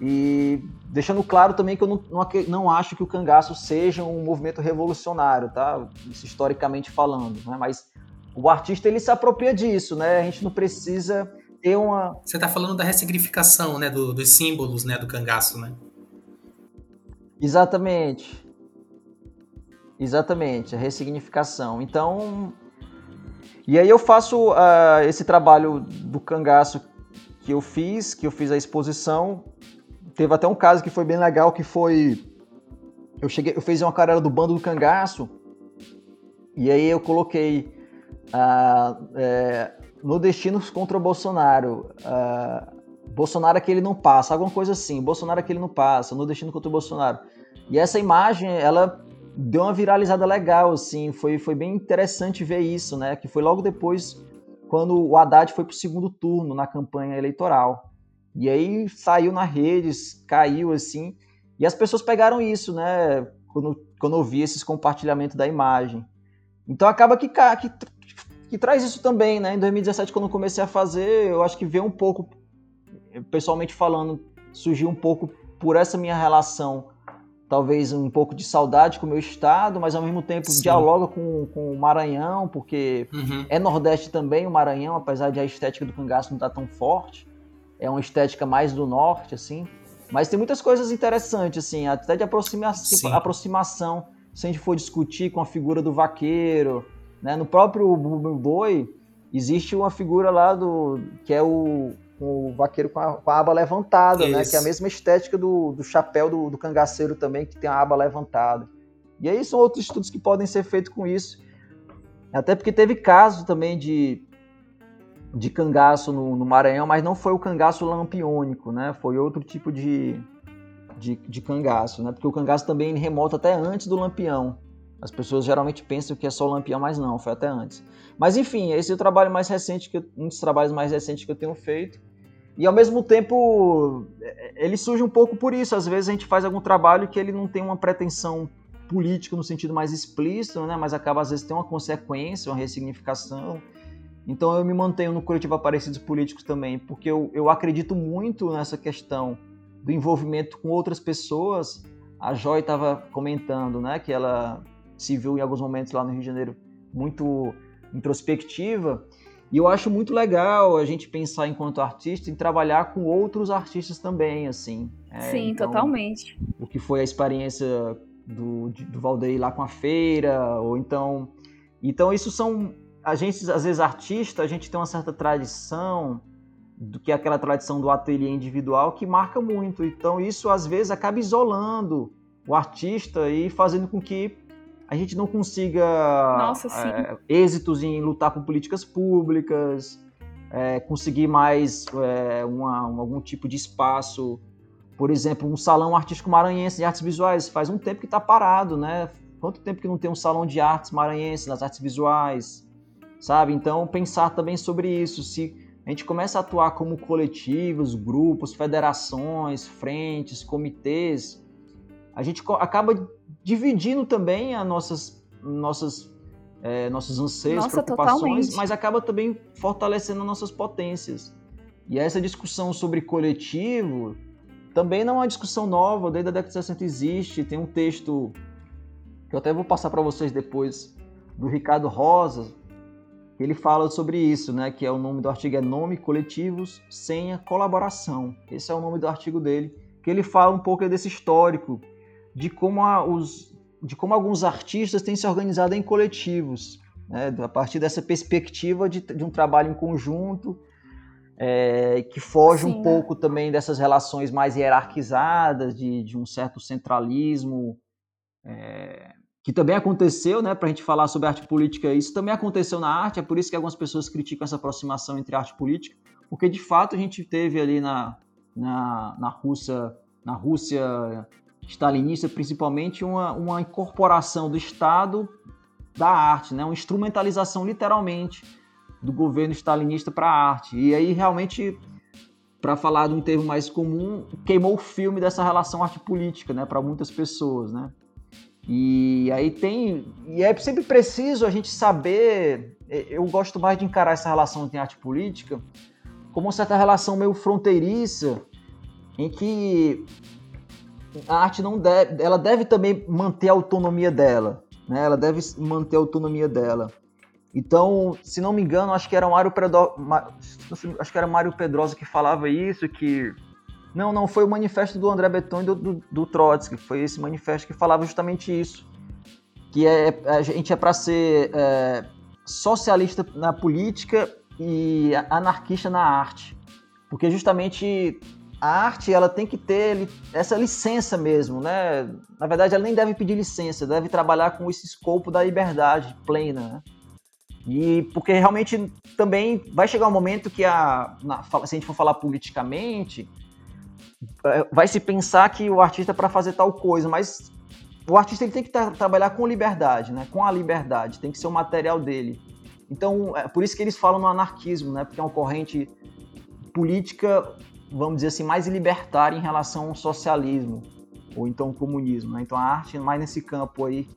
E deixando claro também que eu não, não, não acho que o cangaço seja um movimento revolucionário, tá? Isso historicamente falando, né? Mas o artista ele se apropria disso, né? A gente não precisa ter uma. Você está falando da ressignificação, né, do, dos símbolos, né, do cangaço, né? Exatamente. Exatamente, a ressignificação. Então, e aí eu faço uh, esse trabalho do cangaço que eu fiz, que eu fiz a exposição. Teve até um caso que foi bem legal, que foi eu cheguei, eu fiz uma aquarela do bando do cangaço e aí eu coloquei uh, é, no Destinos contra o Bolsonaro. Uh, Bolsonaro é que ele não passa, alguma coisa assim. Bolsonaro é que ele não passa, no Destino contra o Bolsonaro. E essa imagem, ela deu uma viralizada legal, assim. Foi, foi bem interessante ver isso, né? Que foi logo depois, quando o Haddad foi para o segundo turno na campanha eleitoral. E aí saiu na redes, caiu assim. E as pessoas pegaram isso, né? Quando, quando eu vi esses compartilhamentos da imagem. Então acaba que, que que traz isso também, né? Em 2017, quando eu comecei a fazer, eu acho que veio um pouco, pessoalmente falando, surgiu um pouco por essa minha relação, talvez um pouco de saudade com o meu estado, mas ao mesmo tempo Sim. dialoga com, com o Maranhão, porque uhum. é Nordeste também o Maranhão, apesar de a estética do cangaço não estar tá tão forte. É uma estética mais do Norte, assim. Mas tem muitas coisas interessantes, assim, até de aproxima aproximação, se a gente for discutir com a figura do vaqueiro, né? No próprio boi existe uma figura lá do que é o, o vaqueiro com a, com a aba levantada, né? Que é a mesma estética do, do chapéu do, do cangaceiro também, que tem a aba levantada. E aí são outros estudos que podem ser feitos com isso. Até porque teve caso também de, de cangaço no, no Maranhão, mas não foi o cangaço lampiônico, né? Foi outro tipo de, de, de cangaço, né? Porque o cangaço também remota até antes do lampião. As pessoas geralmente pensam que é só o lampião, mas não, foi até antes. Mas enfim, esse é o trabalho mais recente, que eu, um dos trabalhos mais recentes que eu tenho feito. E ao mesmo tempo, é, ele surge um pouco por isso. Às vezes a gente faz algum trabalho que ele não tem uma pretensão política no sentido mais explícito, né? mas acaba às vezes tem uma consequência, uma ressignificação. Então eu me mantenho no coletivo Aparecidos Políticos também, porque eu, eu acredito muito nessa questão do envolvimento com outras pessoas. A Joy estava comentando né, que ela se viu em alguns momentos lá no Rio de Janeiro muito introspectiva. E eu acho muito legal a gente pensar enquanto artista em trabalhar com outros artistas também, assim. É, Sim, então, totalmente. O que foi a experiência do, do Valdeir lá com a feira, ou então... Então isso são... A gente, às vezes, artista, a gente tem uma certa tradição do que é aquela tradição do ateliê individual que marca muito. Então isso, às vezes, acaba isolando o artista e fazendo com que a gente não consiga Nossa, é, êxitos em lutar por políticas públicas, é, conseguir mais é, uma, um, algum tipo de espaço. Por exemplo, um salão artístico maranhense de artes visuais faz um tempo que está parado, né? Quanto tempo que não tem um salão de artes maranhense nas artes visuais, sabe? Então, pensar também sobre isso. Se a gente começa a atuar como coletivos, grupos, federações, frentes, comitês, a gente acaba dividindo também as nossas, nossas, é, nossos anseios, Nossa, preocupações, totalmente. mas acaba também fortalecendo nossas potências. E essa discussão sobre coletivo também não é uma discussão nova, desde a década de 60 existe. Tem um texto que eu até vou passar para vocês depois, do Ricardo Rosa, ele fala sobre isso, né? Que é o nome do artigo é Nome, Coletivos, Senha, Colaboração. Esse é o nome do artigo dele, que ele fala um pouco desse histórico de como, a, os, de como alguns artistas têm se organizado em coletivos, né, a partir dessa perspectiva de, de um trabalho em conjunto, é, que foge Sim, um pouco também dessas relações mais hierarquizadas, de, de um certo centralismo, é, que também aconteceu, né, para a gente falar sobre arte política, isso também aconteceu na arte, é por isso que algumas pessoas criticam essa aproximação entre arte e política, porque de fato a gente teve ali na, na, na Rússia, na Rússia stalinista, principalmente uma, uma incorporação do Estado da arte, né? uma instrumentalização literalmente do governo stalinista para a arte. E aí realmente, para falar de um termo mais comum, queimou o filme dessa relação arte-política né? para muitas pessoas. Né? E aí tem. E é sempre preciso a gente saber. Eu gosto mais de encarar essa relação entre arte e política como uma certa relação meio fronteiriça, em que a arte não deve, ela deve também manter a autonomia dela, né? Ela deve manter a autonomia dela. Então, se não me engano, acho que era Mário Pedrosa, acho que era Mário Pedrosa que falava isso, que não, não foi o manifesto do André Breton e do, do, do Trotsky, foi esse manifesto que falava justamente isso, que é a gente é para ser é, socialista na política e anarquista na arte, porque justamente a arte ela tem que ter essa licença mesmo, né? Na verdade, ela nem deve pedir licença, deve trabalhar com esse escopo da liberdade plena. Né? E porque realmente também vai chegar um momento que a, na, se a gente for falar politicamente, é, vai se pensar que o artista é para fazer tal coisa, mas o artista ele tem que tra trabalhar com liberdade, né? Com a liberdade, tem que ser o material dele. Então, é por isso que eles falam no anarquismo, né? Porque é uma corrente política vamos dizer assim, mais libertária em relação ao socialismo ou então ao comunismo. Né? Então a arte mais nesse campo aí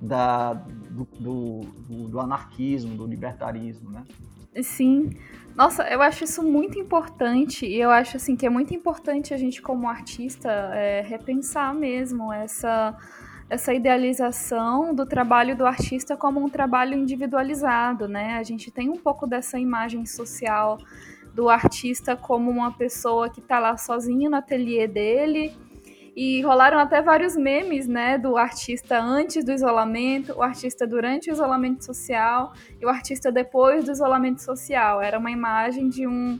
da, do, do, do, anarquismo, do libertarismo, né? Sim. Nossa, eu acho isso muito importante e eu acho assim que é muito importante a gente como artista é, repensar mesmo essa essa idealização do trabalho do artista como um trabalho individualizado, né? A gente tem um pouco dessa imagem social do artista como uma pessoa que está lá sozinho no ateliê dele. E rolaram até vários memes, né, do artista antes do isolamento, o artista durante o isolamento social e o artista depois do isolamento social. Era uma imagem de um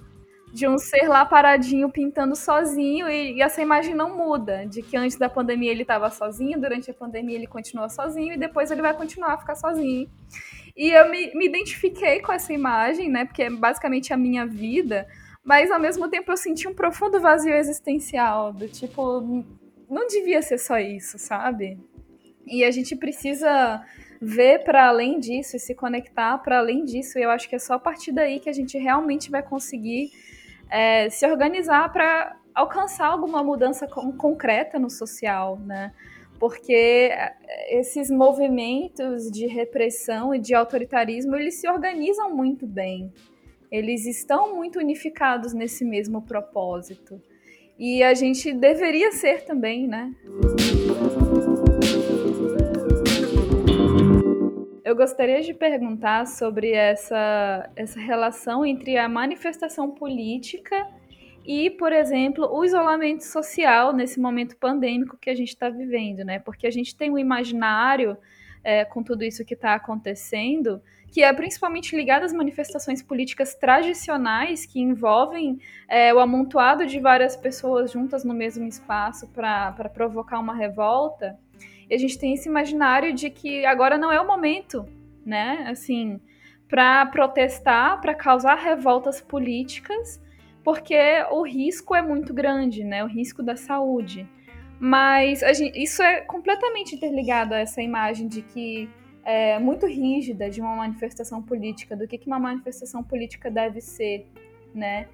de um ser lá paradinho pintando sozinho e, e, essa imagem não muda, de que antes da pandemia ele estava sozinho, durante a pandemia ele continua sozinho e depois ele vai continuar a ficar sozinho. E eu me, me identifiquei com essa imagem, né, porque é basicamente a minha vida, mas ao mesmo tempo eu senti um profundo vazio existencial, do tipo, não devia ser só isso, sabe? E a gente precisa ver para além disso e se conectar para além disso. E eu acho que é só a partir daí que a gente realmente vai conseguir é, se organizar para alcançar alguma mudança concreta no social, né? Porque é, esses movimentos de repressão e de autoritarismo, eles se organizam muito bem. Eles estão muito unificados nesse mesmo propósito. E a gente deveria ser também, né? Eu gostaria de perguntar sobre essa, essa relação entre a manifestação política e, por exemplo, o isolamento social nesse momento pandêmico que a gente está vivendo, né? Porque a gente tem um imaginário é, com tudo isso que está acontecendo, que é principalmente ligado às manifestações políticas tradicionais que envolvem é, o amontoado de várias pessoas juntas no mesmo espaço para provocar uma revolta. E a gente tem esse imaginário de que agora não é o momento, né? Assim, para protestar, para causar revoltas políticas, porque o risco é muito grande, né? O risco da saúde. Mas gente, isso é completamente interligado a essa imagem de que é muito rígida de uma manifestação política, do que, que uma manifestação política deve ser, né?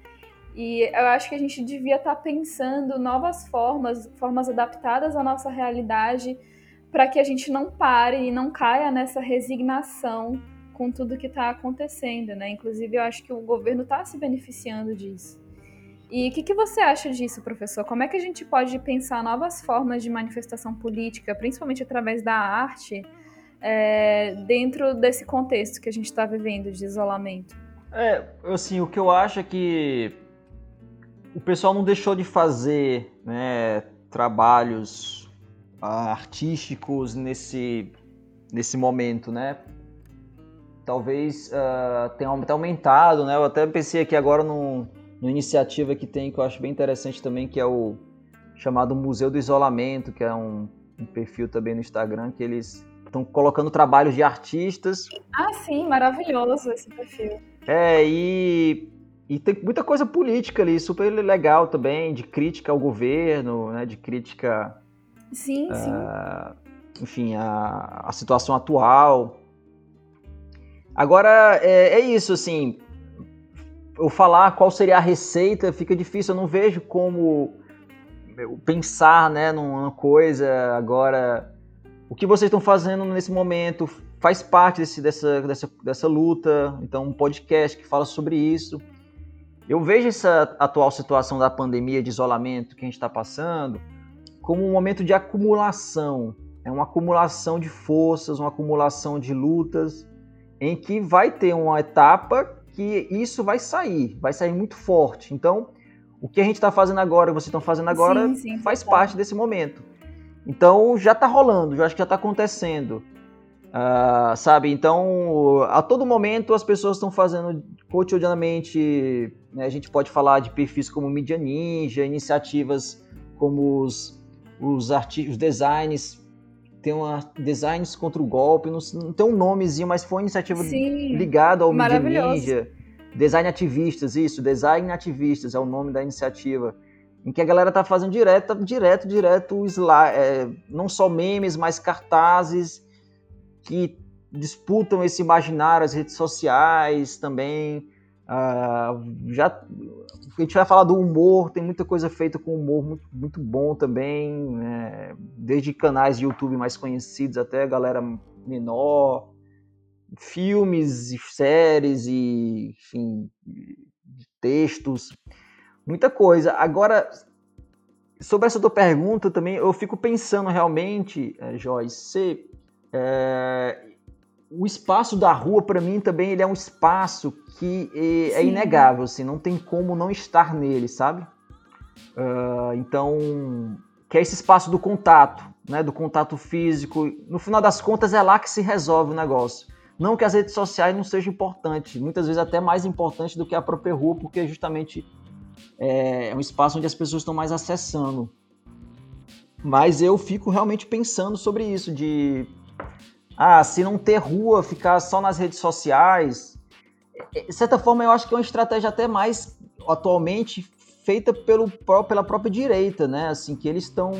E eu acho que a gente devia estar tá pensando novas formas, formas adaptadas à nossa realidade, para que a gente não pare e não caia nessa resignação com tudo que está acontecendo, né? Inclusive, eu acho que o governo está se beneficiando disso. E o que, que, você acha disso, professor? Como é que a gente pode pensar novas formas de manifestação política, principalmente através da arte, é, dentro desse contexto que a gente está vivendo de isolamento? É, assim, o que eu acho é que o pessoal não deixou de fazer né, trabalhos artísticos nesse, nesse momento, né? Talvez uh, tenha aumentado, né? Eu até pensei aqui agora numa iniciativa que tem que eu acho bem interessante também, que é o chamado Museu do Isolamento, que é um, um perfil também no Instagram que eles estão colocando trabalhos de artistas. Ah, sim, maravilhoso esse perfil. É, e, e tem muita coisa política ali, super legal também, de crítica ao governo, né, de crítica Sim, uh, sim. Enfim, a, a situação atual. Agora, é, é isso, assim, eu falar qual seria a receita fica difícil, eu não vejo como pensar, né, numa coisa agora... O que vocês estão fazendo nesse momento faz parte desse, dessa, dessa, dessa luta, então um podcast que fala sobre isso. Eu vejo essa atual situação da pandemia, de isolamento que a gente está passando, como um momento de acumulação. É uma acumulação de forças, uma acumulação de lutas, em que vai ter uma etapa que isso vai sair, vai sair muito forte. Então, o que a gente está fazendo agora, vocês estão fazendo agora, sim, sim, faz parte desse momento. Então, já está rolando, já acho que já está acontecendo. Uh, sabe? Então, a todo momento as pessoas estão fazendo cotidianamente. Né, a gente pode falar de perfis como Media Ninja, iniciativas como os os, os designs, tem uma designs contra o golpe, não, não tem um nomezinho, mas foi uma iniciativa Sim, ligada ao Media Ninja. Design Ativistas, isso, Design Ativistas é o nome da iniciativa. Em que a galera tá fazendo direto, direto, direto, é, não só memes, mas cartazes que disputam esse imaginário, as redes sociais também. Uh, já a gente vai falar do humor, tem muita coisa feita com humor muito, muito bom também, né? desde canais de YouTube mais conhecidos até galera menor, filmes e séries e, enfim, textos, muita coisa. Agora, sobre essa tua pergunta também, eu fico pensando realmente, é, Joyce, se, é, o espaço da rua, para mim, também ele é um espaço que é, é inegável, assim, não tem como não estar nele, sabe? Uh, então, que é esse espaço do contato, né, do contato físico. No final das contas, é lá que se resolve o negócio. Não que as redes sociais não sejam importantes, muitas vezes até mais importantes do que a própria rua, porque justamente é, é um espaço onde as pessoas estão mais acessando. Mas eu fico realmente pensando sobre isso, de ah, se não ter rua, ficar só nas redes sociais. É, de certa forma, eu acho que é uma estratégia até mais atualmente feita pelo, pela própria direita, né? Assim, que eles estão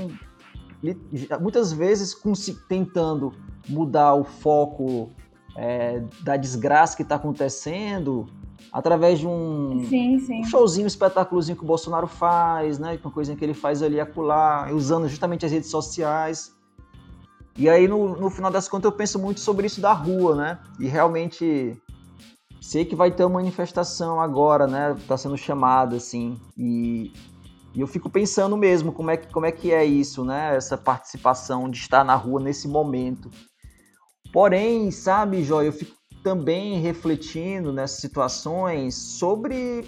muitas vezes tentando mudar o foco é, da desgraça que está acontecendo através de um, sim, sim. um showzinho, um espetáculozinho que o Bolsonaro faz, né? Uma coisinha que ele faz ali acolá, usando justamente as redes sociais. E aí, no, no final das contas, eu penso muito sobre isso da rua, né? E realmente sei que vai ter uma manifestação agora, né? Tá sendo chamada, assim. E, e eu fico pensando mesmo como é, que, como é que é isso, né? Essa participação de estar na rua nesse momento. Porém, sabe, Joy, eu fico também refletindo nessas situações sobre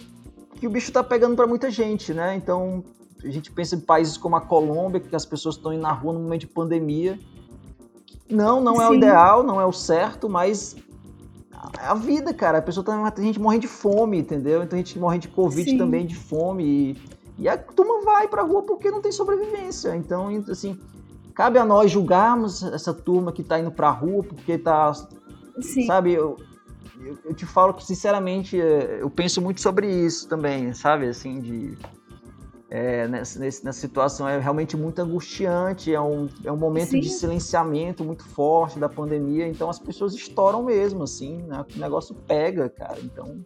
que o bicho tá pegando para muita gente, né? Então, a gente pensa em países como a Colômbia, que as pessoas estão indo na rua no momento de pandemia. Não, não é Sim. o ideal, não é o certo, mas a vida, cara. A pessoa tá, a gente morre de fome, entendeu? Então a gente morre de Covid Sim. também, de fome. E, e a turma vai pra rua porque não tem sobrevivência. Então, assim, cabe a nós julgarmos essa turma que tá indo pra rua porque tá. Sim. Sabe, eu, eu, eu te falo que, sinceramente, eu penso muito sobre isso também, sabe? Assim, de é, nessa, nessa situação é realmente muito angustiante, é um, é um momento Sim. de silenciamento muito forte da pandemia, então as pessoas estouram mesmo, assim, né? o negócio pega, cara, então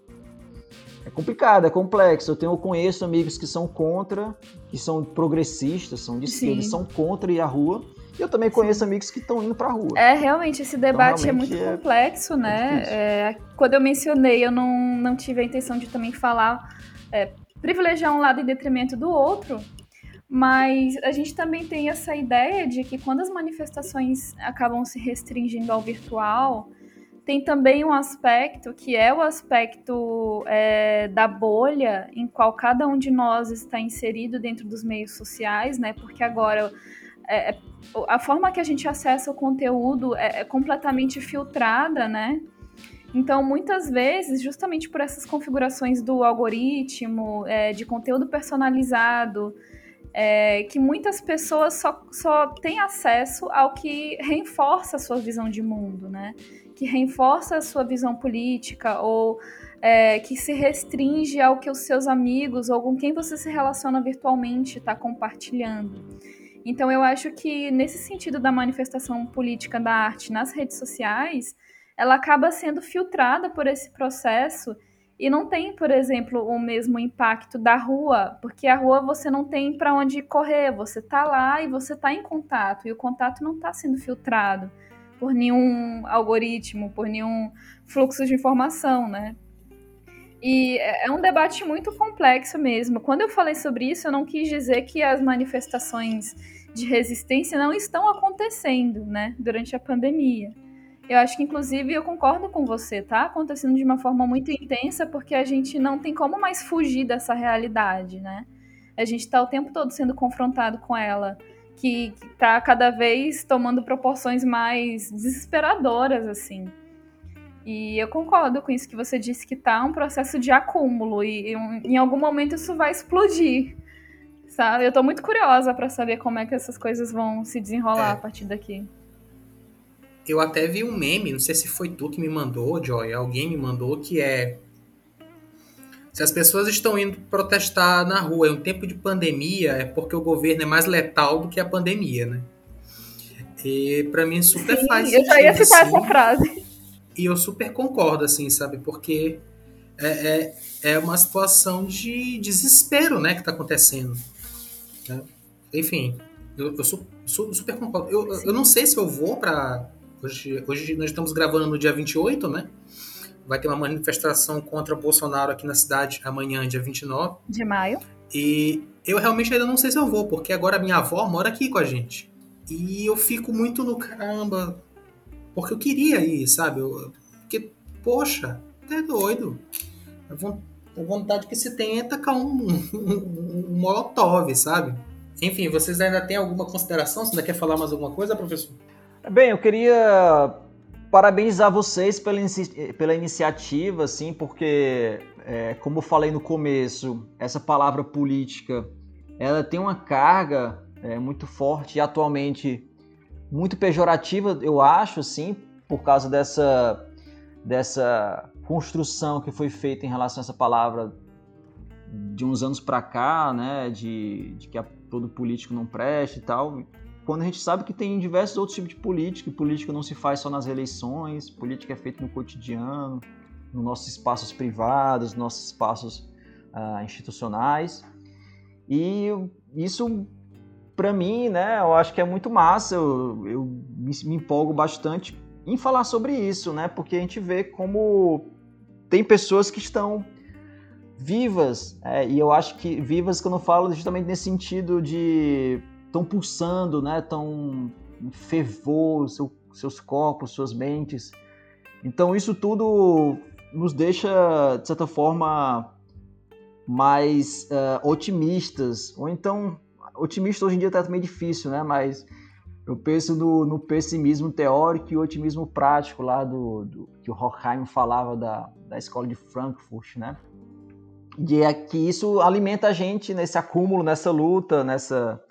é complicado, é complexo, eu tenho, eu conheço amigos que são contra, que são progressistas, são de esquerda, são contra ir à rua, e eu também conheço Sim. amigos que estão indo para a rua. É, realmente, esse então, debate então, realmente é muito é, complexo, né? É, quando eu mencionei, eu não, não tive a intenção de também falar é, privilegiar um lado em detrimento do outro, mas a gente também tem essa ideia de que quando as manifestações acabam se restringindo ao virtual, tem também um aspecto que é o aspecto é, da bolha em qual cada um de nós está inserido dentro dos meios sociais, né? Porque agora é, é a forma que a gente acessa o conteúdo é, é completamente filtrada, né? Então, muitas vezes, justamente por essas configurações do algoritmo, é, de conteúdo personalizado, é, que muitas pessoas só, só têm acesso ao que reforça a sua visão de mundo, né? Que reforça a sua visão política ou é, que se restringe ao que os seus amigos ou com quem você se relaciona virtualmente está compartilhando. Então, eu acho que nesse sentido da manifestação política da arte nas redes sociais, ela acaba sendo filtrada por esse processo e não tem, por exemplo, o mesmo impacto da rua, porque a rua você não tem para onde correr, você está lá e você está em contato, e o contato não está sendo filtrado por nenhum algoritmo, por nenhum fluxo de informação, né? E é, é um debate muito complexo mesmo. Quando eu falei sobre isso, eu não quis dizer que as manifestações de resistência não estão acontecendo, né, durante a pandemia. Eu acho que, inclusive, eu concordo com você, tá acontecendo de uma forma muito intensa, porque a gente não tem como mais fugir dessa realidade, né? A gente está o tempo todo sendo confrontado com ela, que, está cada vez tomando proporções mais desesperadoras, assim. E eu concordo com isso que você disse, que tá um processo de acúmulo, e, e em algum momento isso vai explodir, sabe? Eu tô muito curiosa para saber como é que essas coisas vão se desenrolar é. a partir daqui eu até vi um meme, não sei se foi tu que me mandou, Joy, alguém me mandou, que é. Se as pessoas estão indo protestar na rua em um tempo de pandemia, é porque o governo é mais letal do que a pandemia, né? E para mim super Sim, faz. Eu já ia citar assim, essa frase. E eu super concordo, assim, sabe? Porque é, é, é uma situação de desespero, né, que tá acontecendo. Né? Enfim, eu, eu super concordo. Eu, eu não sei se eu vou para Hoje, hoje nós estamos gravando no dia 28, né? Vai ter uma manifestação contra Bolsonaro aqui na cidade amanhã, dia 29. De maio. E eu realmente ainda não sei se eu vou, porque agora minha avó mora aqui com a gente. E eu fico muito no caramba, porque eu queria ir, sabe? Eu, porque, poxa, é doido. A vontade que se tem é tacar um, um, um molotov, sabe? Enfim, vocês ainda têm alguma consideração? Você ainda quer falar mais alguma coisa, professor? Bem, eu queria parabenizar vocês pela, pela iniciativa, assim, porque, é, como eu falei no começo, essa palavra política, ela tem uma carga é, muito forte e atualmente muito pejorativa, eu acho, assim, por causa dessa, dessa construção que foi feita em relação a essa palavra de uns anos para cá, né, de, de que a, todo político não presta e tal, quando a gente sabe que tem diversos outros tipos de política, e política não se faz só nas eleições, política é feita no cotidiano, nos nossos espaços privados, nos nossos espaços uh, institucionais. E isso, para mim, né, eu acho que é muito massa, eu, eu me, me empolgo bastante em falar sobre isso, né, porque a gente vê como tem pessoas que estão vivas, é, e eu acho que vivas que eu não falo justamente nesse sentido de estão pulsando, né? Estão em fervor, seu, seus corpos, suas mentes. Então isso tudo nos deixa, de certa forma, mais uh, otimistas. Ou então, otimista hoje em dia está meio difícil, né? Mas eu penso no, no, pessimismo teórico e o otimismo prático lá do, do que o Horkheim falava da, da escola de Frankfurt, né? De é que isso alimenta a gente nesse acúmulo, nessa luta, nessa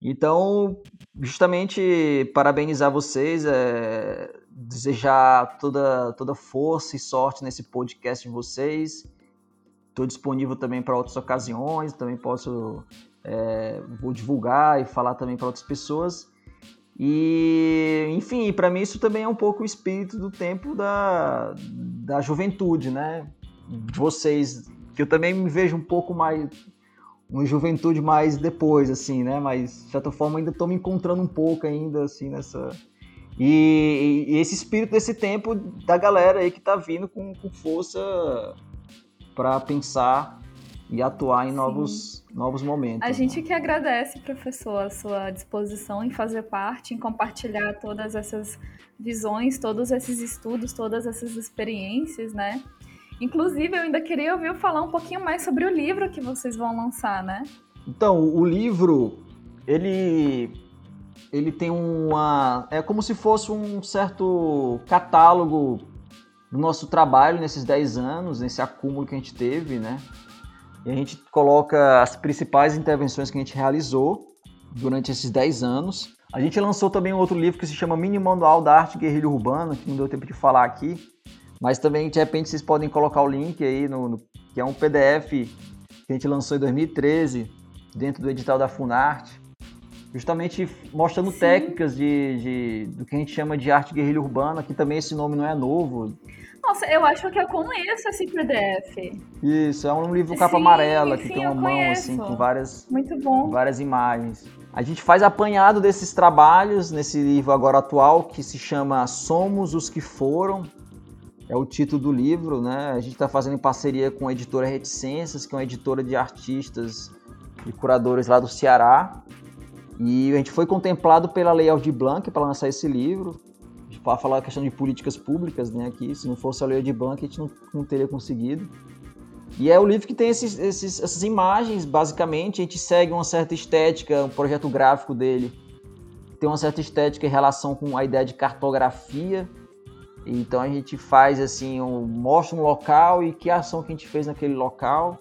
então, justamente parabenizar vocês, é, desejar toda, toda força e sorte nesse podcast de vocês. Estou disponível também para outras ocasiões, também posso é, vou divulgar e falar também para outras pessoas. E, enfim, para mim isso também é um pouco o espírito do tempo da, da juventude, né? De vocês, que eu também me vejo um pouco mais uma juventude mais depois, assim, né? Mas, de certa forma, ainda estou me encontrando um pouco ainda, assim, nessa... E, e, esse espírito desse tempo da galera aí que está vindo com, com força para pensar e atuar em novos, novos momentos. A né? gente que agradece, professor, a sua disposição em fazer parte, em compartilhar todas essas visões, todos esses estudos, todas essas experiências, né? Inclusive, eu ainda queria ouvir falar um pouquinho mais sobre o livro que vocês vão lançar, né? Então, o livro, ele ele tem uma é como se fosse um certo catálogo do nosso trabalho nesses 10 anos, nesse acúmulo que a gente teve, né? E a gente coloca as principais intervenções que a gente realizou durante esses 10 anos. A gente lançou também um outro livro que se chama Mini Manual da Arte Guerrilha Urbana, que não deu tempo de falar aqui, mas também, de repente, vocês podem colocar o link aí, no, no, que é um PDF que a gente lançou em 2013, dentro do edital da Funarte, justamente mostrando Sim. técnicas de, de, do que a gente chama de arte guerrilha urbana, que também esse nome não é novo. Nossa, eu acho que eu conheço esse PDF. Isso, é um livro capa sim, amarela, que sim, tem uma mão conheço. assim, com várias, Muito bom. várias imagens. A gente faz apanhado desses trabalhos nesse livro agora atual, que se chama Somos os que Foram, é o título do livro, né? A gente está fazendo em parceria com a editora Reticências, que é uma editora de artistas e curadores lá do Ceará. E a gente foi contemplado pela Lei Aldir Blanc para lançar esse livro, para falar a questão de políticas públicas, né? Aqui, se não fosse a Lei Aldir Blanc, a gente não, não teria conseguido. E é o livro que tem esses, esses, essas imagens, basicamente. A gente segue uma certa estética, um projeto gráfico dele tem uma certa estética em relação com a ideia de cartografia então a gente faz assim, um, mostra um local e que ação que a gente fez naquele local.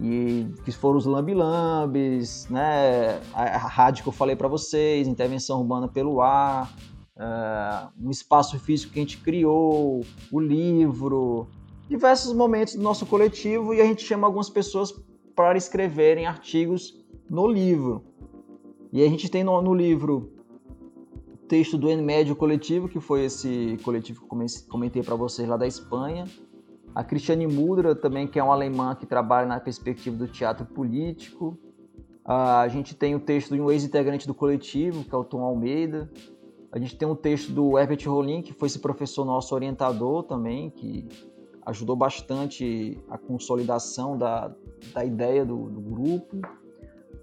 E que foram os lambilambes, né? A, a rádio que eu falei para vocês, intervenção urbana pelo ar, uh, um espaço físico que a gente criou, o livro, diversos momentos do nosso coletivo e a gente chama algumas pessoas para escreverem artigos no livro. E a gente tem no, no livro texto do Médio Coletivo, que foi esse coletivo que comentei para vocês lá da Espanha. A Cristiane Mudra também, que é uma alemã que trabalha na perspectiva do teatro político. A gente tem o texto de um ex-integrante do coletivo, que é o Tom Almeida. A gente tem um texto do Herbert Rollin, que foi esse professor nosso orientador também, que ajudou bastante a consolidação da, da ideia do, do grupo.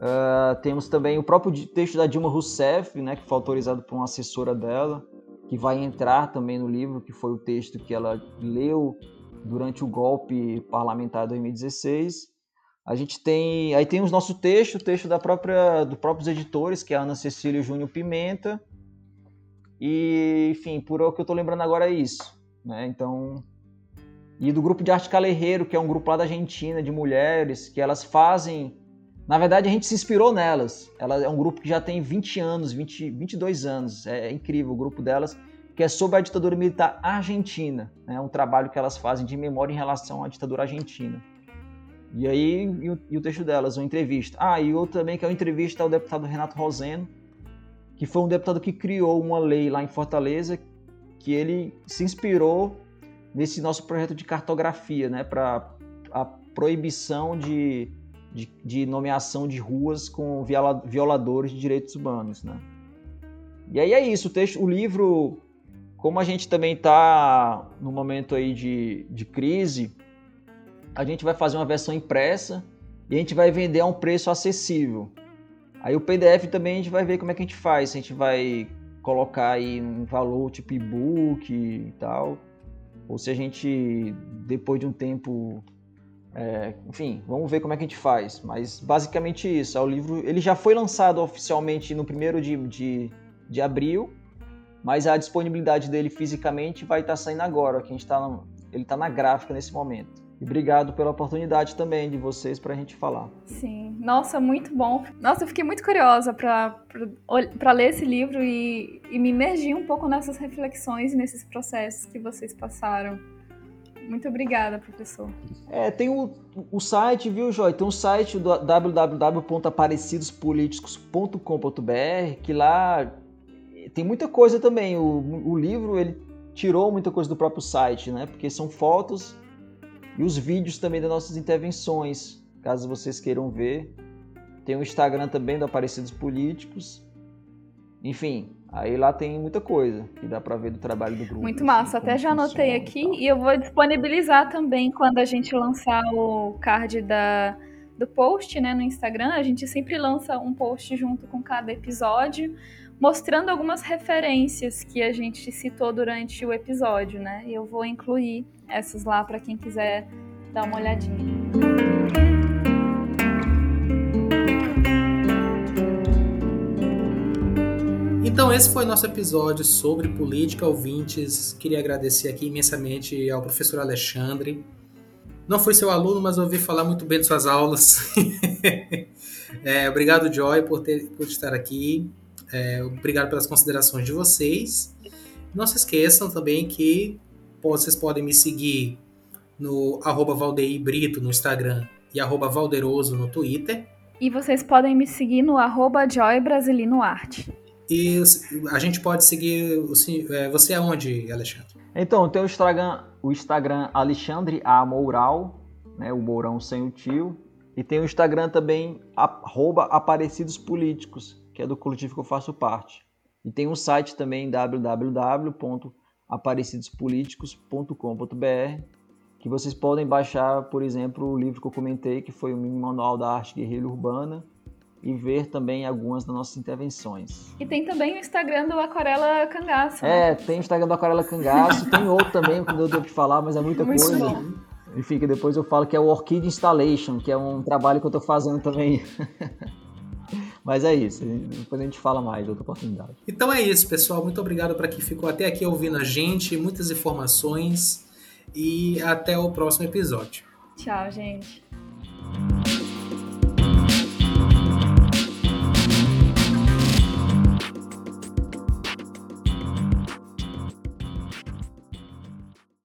Uh, temos também o próprio texto da Dilma Rousseff, né, que foi autorizado por uma assessora dela, que vai entrar também no livro, que foi o texto que ela leu durante o golpe parlamentar de 2016. A gente tem, aí tem os nosso texto, o texto da própria, dos próprios editores, que é a Ana Cecília Júnior Pimenta. E, enfim, por o que eu estou lembrando agora é isso, né? Então, e do grupo de arte Calerreiro, que é um grupo lá da Argentina de mulheres, que elas fazem, na verdade a gente se inspirou nelas. Ela é um grupo que já tem 20 anos, 20, 22 anos. É, é incrível o grupo delas, que é sobre a ditadura militar argentina, é um trabalho que elas fazem de memória em relação à ditadura argentina. E aí, e o, e o, texto delas, uma entrevista. Ah, e outro também que é uma entrevista ao deputado Renato Roseno, que foi um deputado que criou uma lei lá em Fortaleza, que ele se inspirou nesse nosso projeto de cartografia, né, para a proibição de, de, de, nomeação de ruas com viola, violadores de direitos humanos, né. E aí é isso, o texto, o livro, como a gente também está no momento aí de, de crise, a gente vai fazer uma versão impressa e a gente vai vender a um preço acessível. Aí o PDF também a gente vai ver como é que a gente faz, a gente vai colocar aí um valor tipo e-book e tal, ou se a gente, depois de um tempo, é, enfim, vamos ver como é que a gente faz. Mas basicamente isso, é o livro, ele já foi lançado oficialmente no primeiro de, de, de abril, mas a disponibilidade dele fisicamente vai estar saindo agora, a gente tá, ele está na gráfica nesse momento. E obrigado pela oportunidade também de vocês para a gente falar. Sim, nossa, muito bom. Nossa, eu fiquei muito curiosa para ler esse livro e, e me imergir um pouco nessas reflexões e nesses processos que vocês passaram. Muito obrigada, professor. É, tem o, o site, viu, Joy? Tem o site do www.aparecidospoliticos.com.br, que lá tem muita coisa também. O, o livro, ele tirou muita coisa do próprio site, né? Porque são fotos e os vídeos também das nossas intervenções, caso vocês queiram ver. Tem o Instagram também do Aparecidos Políticos. Enfim, aí lá tem muita coisa que dá para ver do trabalho do grupo. Muito assim, massa, até já anotei aqui e, e eu vou disponibilizar também quando a gente lançar o card da, do post né, no Instagram. A gente sempre lança um post junto com cada episódio, mostrando algumas referências que a gente citou durante o episódio, né? E eu vou incluir essas lá para quem quiser dar uma olhadinha. Então esse foi nosso episódio sobre política, ouvintes. Queria agradecer aqui imensamente ao professor Alexandre. Não fui seu aluno, mas ouvi falar muito bem de suas aulas. é, obrigado, Joy, por, ter, por estar aqui. É, obrigado pelas considerações de vocês. Não se esqueçam também que vocês podem me seguir no arroba no Instagram e arroba Valderoso no Twitter. E vocês podem me seguir no arroba Joy Brasilino Arte. E a gente pode seguir é, você aonde, Alexandre? Então, tem o Instagram, o Instagram Alexandre A. Moural, né, o Mourão sem o tio. E tem o Instagram também, arroba Aparecidos Políticos, que é do coletivo que eu faço parte. E tem um site também, www.aparecidospoliticos.com.br, que vocês podem baixar, por exemplo, o livro que eu comentei, que foi o Mini Manual da Arte Guerrilha Urbana, e ver também algumas das nossas intervenções. E tem também o Instagram do Aquarela Cangaço. Né? É, tem o Instagram do Aquarela Cangaço, tem outro também, que não deu de falar, mas é muita Muito coisa. Bom. Enfim, que depois eu falo que é o Orchid Installation, que é um trabalho que eu estou fazendo também. Mas é isso, depois a gente fala mais, outra oportunidade. Então é isso, pessoal. Muito obrigado para quem ficou até aqui ouvindo a gente, muitas informações e até o próximo episódio. Tchau, gente.